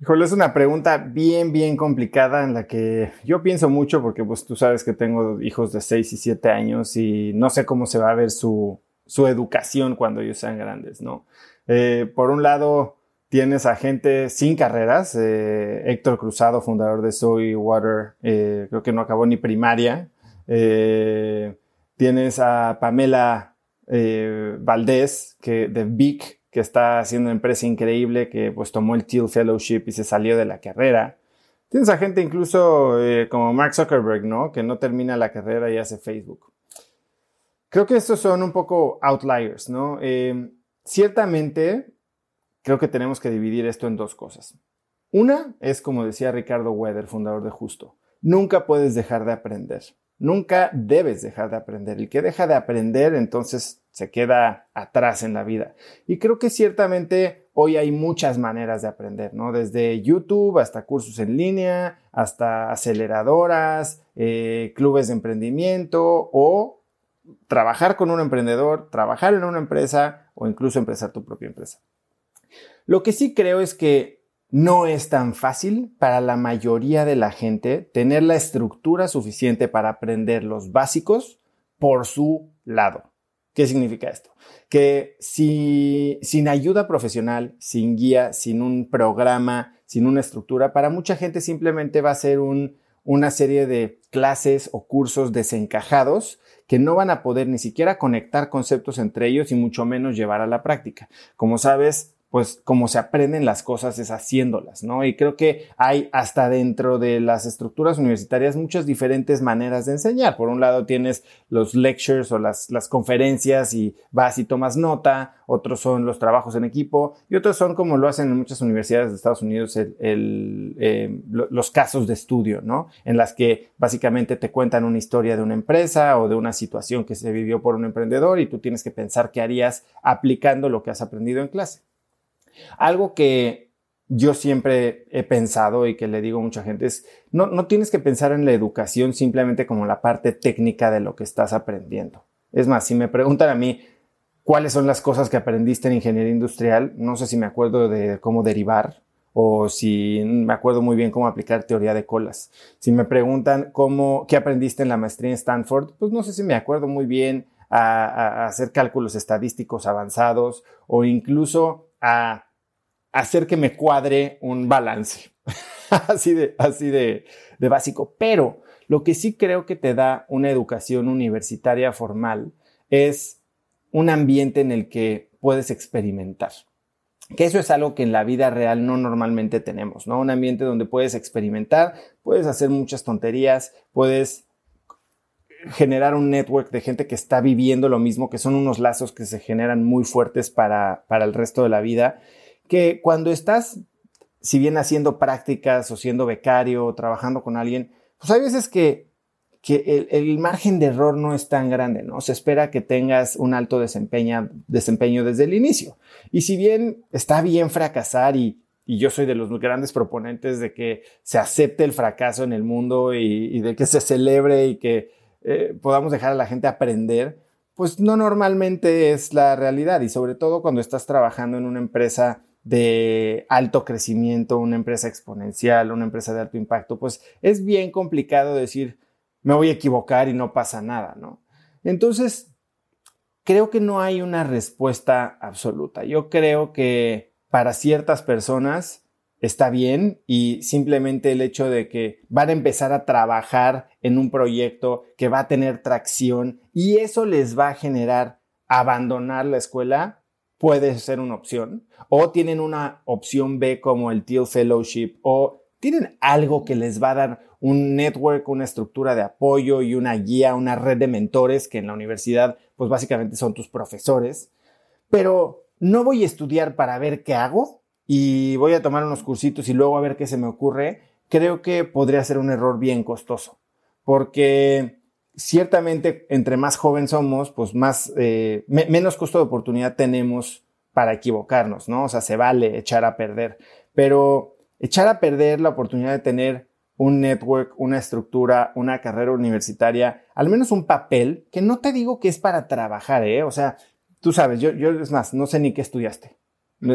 Híjole, es una pregunta bien, bien complicada en la que yo pienso mucho porque pues tú sabes que tengo hijos de 6 y 7 años y no sé cómo se va a ver su, su educación cuando ellos sean grandes, ¿no? Eh, por un lado, Tienes a gente sin carreras, eh, Héctor Cruzado, fundador de Soy Water, eh, creo que no acabó ni primaria. Eh, tienes a Pamela Valdés, que, de Vic, que está haciendo una empresa increíble, que pues tomó el Teal Fellowship y se salió de la carrera. Tienes a gente incluso como Mark Zuckerberg, ¿no? Que no termina la carrera y hace Facebook. Creo que estos son un poco outliers, ¿no? ciertamente creo que tenemos que dividir esto en dos cosas. Una es, como decía Ricardo Weather, fundador de Justo, nunca puedes dejar de aprender. Nunca debes dejar de aprender. El que deja de aprender, entonces se queda atrás en la vida. Y creo que ciertamente hoy hay muchas maneras de aprender, ¿no? Desde YouTube hasta cursos en línea, hasta aceleradoras, eh, clubes de emprendimiento o trabajar con un emprendedor, trabajar en una empresa o incluso empezar tu propia empresa. Lo que sí creo es que no es tan fácil para la mayoría de la gente tener la estructura suficiente para aprender los básicos por su lado. ¿Qué significa esto? Que si, sin ayuda profesional, sin guía, sin un programa, sin una estructura, para mucha gente simplemente va a ser un, una serie de clases o cursos desencajados que no van a poder ni siquiera conectar conceptos entre ellos y mucho menos llevar a la práctica. Como sabes, pues como se aprenden las cosas es haciéndolas, ¿no? Y creo que hay hasta dentro de las estructuras universitarias muchas diferentes maneras de enseñar. Por un lado tienes los lectures o las, las conferencias y vas y tomas nota, otros son los trabajos en equipo y otros son como lo hacen en muchas universidades de Estados Unidos el, eh, los casos de estudio, ¿no? En las que básicamente te cuentan una historia de una empresa o de una situación que se vivió por un emprendedor y tú tienes que pensar qué harías aplicando lo que has aprendido en clase. Algo que yo siempre he pensado y que le digo a mucha gente es, no, no tienes que pensar en la educación simplemente como la parte técnica de lo que estás aprendiendo. Es más, si me preguntan a mí cuáles son las cosas que aprendiste en ingeniería industrial, no sé si me acuerdo de cómo derivar o si me acuerdo muy bien cómo aplicar teoría de colas. Si me preguntan cómo, qué aprendiste en la maestría en Stanford, pues no sé si me acuerdo muy bien a hacer cálculos estadísticos avanzados o incluso a hacer que me cuadre un balance. así de, así de, básico. Pero lo que sí creo que te da una educación universitaria formal es un ambiente en el que puedes experimentar. Que eso es algo que en la vida real no normalmente tenemos, ¿no? Un ambiente donde puedes experimentar, puedes hacer muchas tonterías, puedes generar un network de gente que está viviendo lo mismo, que son unos lazos que se generan muy fuertes para, para el resto de la vida que cuando estás, si bien haciendo prácticas o siendo becario o trabajando con alguien, pues hay veces que, que el, margen de error no es tan grande, ¿no? Se espera que tengas un alto desempeño, desempeño desde el inicio. Y si bien está bien fracasar y, y yo soy de los grandes proponentes de que se acepte el fracaso en el mundo y, de que se celebre y que eh, podamos dejar a la gente aprender, pues no normalmente es la realidad y sobre todo cuando estás trabajando en una empresa de alto crecimiento, una empresa exponencial, una empresa de alto impacto, pues es bien complicado decir, me voy a equivocar y no pasa nada, ¿no? Entonces, creo que no hay una respuesta absoluta. Yo creo que para ciertas personas está bien y simplemente el hecho de que van a empezar a trabajar en un proyecto que va a tener tracción y eso les va a generar abandonar la escuela, puede ser una opción. O tienen una opción B como el Teal Fellowship o tienen algo que les va a dar un network, una estructura de apoyo y una guía, una red de mentores que en la universidad pues básicamente son tus profesores. Pero no voy a estudiar para ver qué hago y voy a tomar unos cursitos y luego a ver qué se me ocurre. Creo que podría ser un error bien costoso porque ciertamente entre más joven somos, pues más, eh, menos costo de oportunidad tenemos para equivocarnos, ¿no? O sea, se vale echar a perder, pero echar a perder la oportunidad de tener un network, una estructura, una carrera universitaria, al menos un papel, que no te digo que es para trabajar, ¿eh? O sea, tú sabes, yo, yo es más, no sé ni qué estudiaste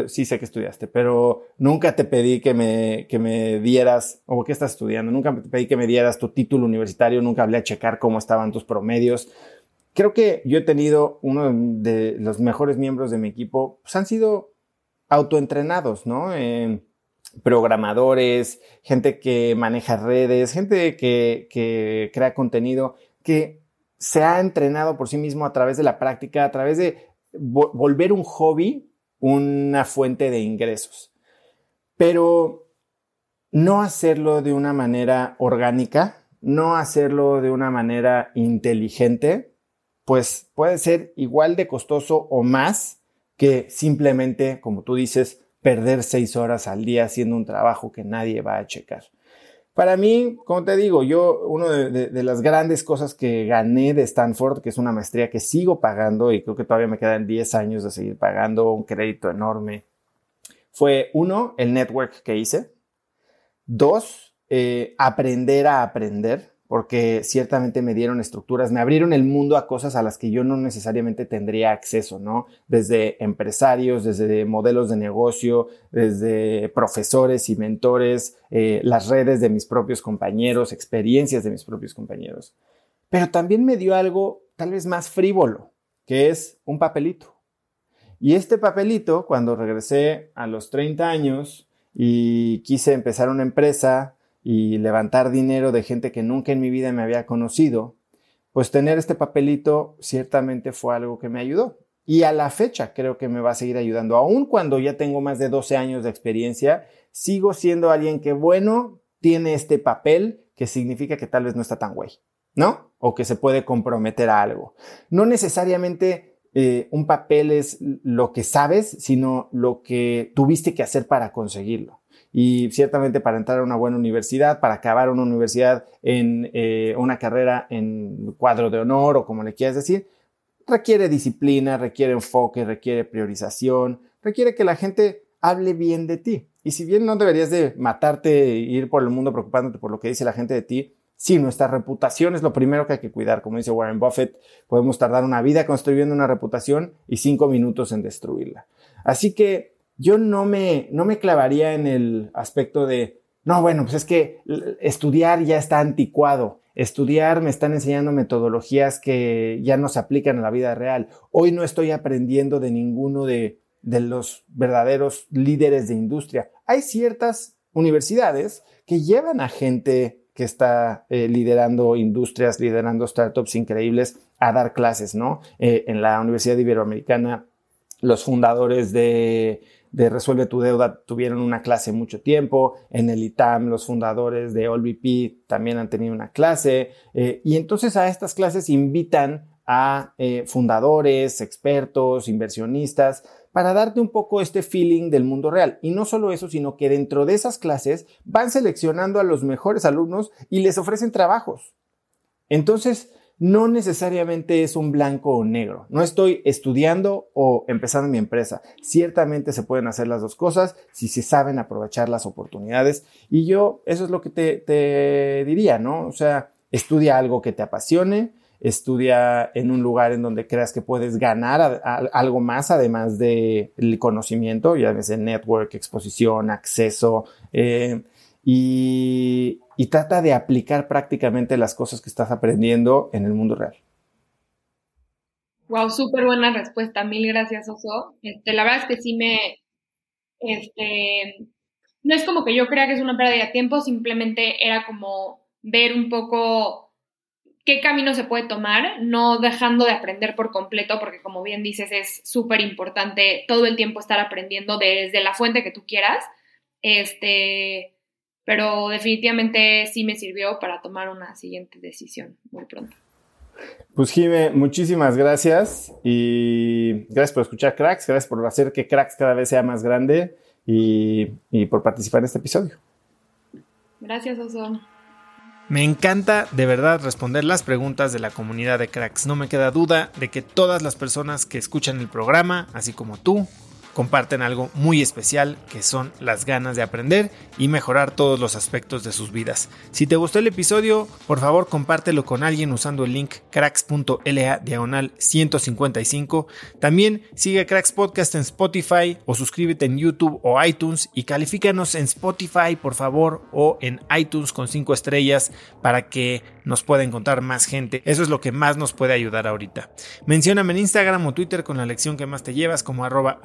sí sé que estudiaste, pero nunca te pedí que me, que me dieras, o qué estás estudiando, nunca te pedí que me dieras tu título universitario, nunca hablé a checar cómo estaban tus promedios. Creo que yo he tenido uno de los mejores miembros de mi equipo, pues han sido autoentrenados, ¿no? programadores, gente que maneja redes, gente que, que crea contenido, que se ha entrenado por sí mismo a través de la práctica, a través de volver un hobby una fuente de ingresos. Pero no hacerlo de una manera orgánica, no hacerlo de una manera inteligente, pues puede ser igual de costoso o más que simplemente, como tú dices, perder seis horas al día haciendo un trabajo que nadie va a checar. Para mí, como te digo, yo, una de, las grandes cosas que gané de Stanford, que es una maestría que sigo pagando y creo que todavía me quedan 10 años de seguir pagando un crédito enorme, fue uno, el network que hice. Dos, eh, aprender a aprender porque ciertamente me dieron estructuras, me abrieron el mundo a cosas a las que yo no necesariamente tendría acceso, ¿no? Desde empresarios, desde modelos de negocio, desde profesores y mentores, eh, las redes de mis propios compañeros, experiencias de mis propios compañeros. Pero también me dio algo tal vez más frívolo, que es un papelito. Y este papelito, cuando regresé a los 30 años y quise empezar una empresa y levantar dinero de gente que nunca en mi vida me había conocido, pues tener este papelito ciertamente fue algo que me ayudó. Y a la fecha creo que me va a seguir ayudando. Aun cuando ya tengo más de 12 años de experiencia, sigo siendo alguien que, bueno, tiene este papel que significa que tal vez no está tan güey, ¿no? O que se puede comprometer a algo. No necesariamente eh, un papel es lo que sabes, sino lo que tuviste que hacer para conseguirlo. Y ciertamente para entrar a una buena universidad, para acabar una universidad en eh, una carrera en cuadro de honor o como le quieras decir, requiere disciplina, requiere enfoque, requiere priorización, requiere que la gente hable bien de ti. Y si bien no deberías de matarte e ir por el mundo preocupándote por lo que dice la gente de ti, sí, nuestra reputación es lo primero que hay que cuidar. Como dice Warren Buffett, podemos tardar una vida construyendo una reputación y cinco minutos en destruirla. Así que yo no me, no me clavaría en el aspecto de, no, bueno, pues es que estudiar ya está anticuado. Estudiar me están enseñando metodologías que ya no se aplican a la vida real. Hoy no estoy aprendiendo de ninguno de de los verdaderos líderes de industria. Hay ciertas universidades que llevan a gente que está eh, liderando industrias, liderando startups increíbles a dar clases, ¿no? Eh, en la Universidad Iberoamericana, los fundadores de, Resuelve tu Deuda tuvieron una clase mucho tiempo. En el ITAM, los fundadores de AllVP también han tenido una clase. Eh, y entonces a estas clases invitan a fundadores, expertos, inversionistas, para darte un poco este feeling del mundo real. Y no solo eso, sino que dentro de esas clases van seleccionando a los mejores alumnos y les ofrecen trabajos. Entonces, no necesariamente es un blanco o negro. No estoy estudiando o empezando mi empresa. Ciertamente se pueden hacer las dos cosas si se saben aprovechar las oportunidades. Y yo, eso es lo que te, diría, ¿no? O sea, estudia algo que te apasione, estudia en un lugar en donde creas que puedes ganar algo más además del conocimiento, ya ves, network, exposición, acceso, eh, y, trata de aplicar prácticamente las cosas que estás aprendiendo en el mundo real. Wow, súper buena respuesta. Mil gracias, Oso. Este, la verdad es que sí me, este, no es como que yo crea que es una pérdida de tiempo, simplemente era como ver un poco qué camino se puede tomar, no dejando de aprender por completo, porque como bien dices, es súper importante todo el tiempo estar aprendiendo desde la fuente que tú quieras. Este, pero definitivamente sí me sirvió para tomar una siguiente decisión muy pronto. Pues Jime, muchísimas gracias y gracias por escuchar Cracks, gracias por hacer que Cracks cada vez sea más grande y, y por participar en este episodio. Gracias, Oso. Me encanta de verdad responder las preguntas de la comunidad de cracks. No me queda duda de que todas las personas que escuchan el programa, así como tú, comparten algo muy especial que son las ganas de aprender y mejorar todos los aspectos de sus vidas. Si te gustó el episodio, por favor compártelo con alguien usando el link cracks.la diagonal 155. También sigue Cracks Podcast en Spotify o suscríbete en YouTube o iTunes y califícanos en Spotify por favor o en iTunes con 5 estrellas para que nos pueda encontrar más gente. Eso es lo que más nos puede ayudar ahorita. Mencióname en Instagram o Twitter con la lección que más te llevas como arroba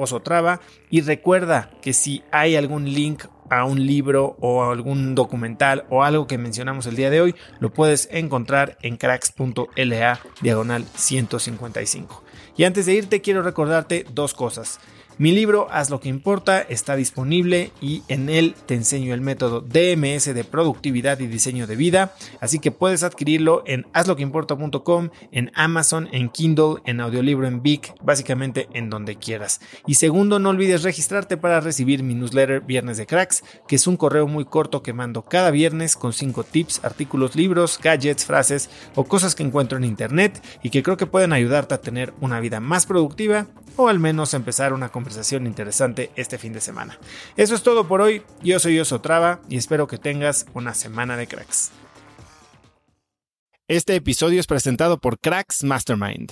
y recuerda que si hay algún link a un libro o algún documental o algo que mencionamos el día de hoy, lo puedes encontrar en cracks.la diagonal 155. Y antes de irte quiero recordarte dos cosas. Mi libro Haz lo que importa está disponible y en él te enseño el método DMS de productividad y diseño de vida, así que puedes adquirirlo en hazloqueimporta.com, en Amazon, en Kindle, en audiolibro en Vic, básicamente en donde quieras. Y segundo, no olvides registrarte para recibir mi newsletter Viernes de Cracks, que es un correo muy corto que mando cada viernes con 5 tips, artículos, libros, gadgets, frases o cosas que encuentro en internet y que creo que pueden ayudarte a tener una vida más productiva o al menos empezar una interesante este fin de semana. Eso es todo por hoy, yo soy Oso Traba y espero que tengas una semana de cracks. Este episodio es presentado por Cracks Mastermind.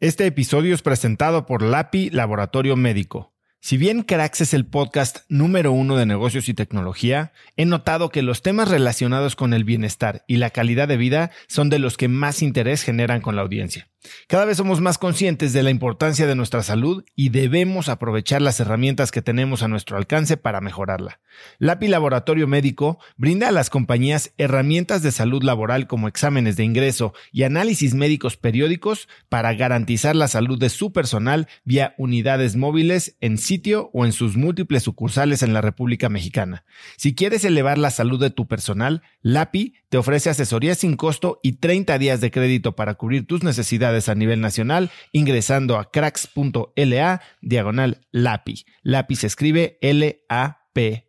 Este episodio es presentado por LAPI Laboratorio Médico. Si bien Cracks es el podcast número uno de negocios y tecnología, he notado que los temas relacionados con el bienestar y la calidad de vida son de los que más interés generan con la audiencia. Cada vez somos más conscientes de la importancia de nuestra salud y debemos aprovechar las herramientas que tenemos a nuestro alcance para mejorarla. LAPI Laboratorio Médico brinda a las compañías herramientas de salud laboral como exámenes de ingreso y análisis médicos periódicos para garantizar la salud de su personal vía unidades móviles en sitio o en sus múltiples sucursales en la República Mexicana. Si quieres elevar la salud de tu personal, LAPI te ofrece asesoría sin costo y 30 días de crédito para cubrir tus necesidades a nivel nacional ingresando a cracks.la diagonal LAPI. LAPI se escribe L-A-P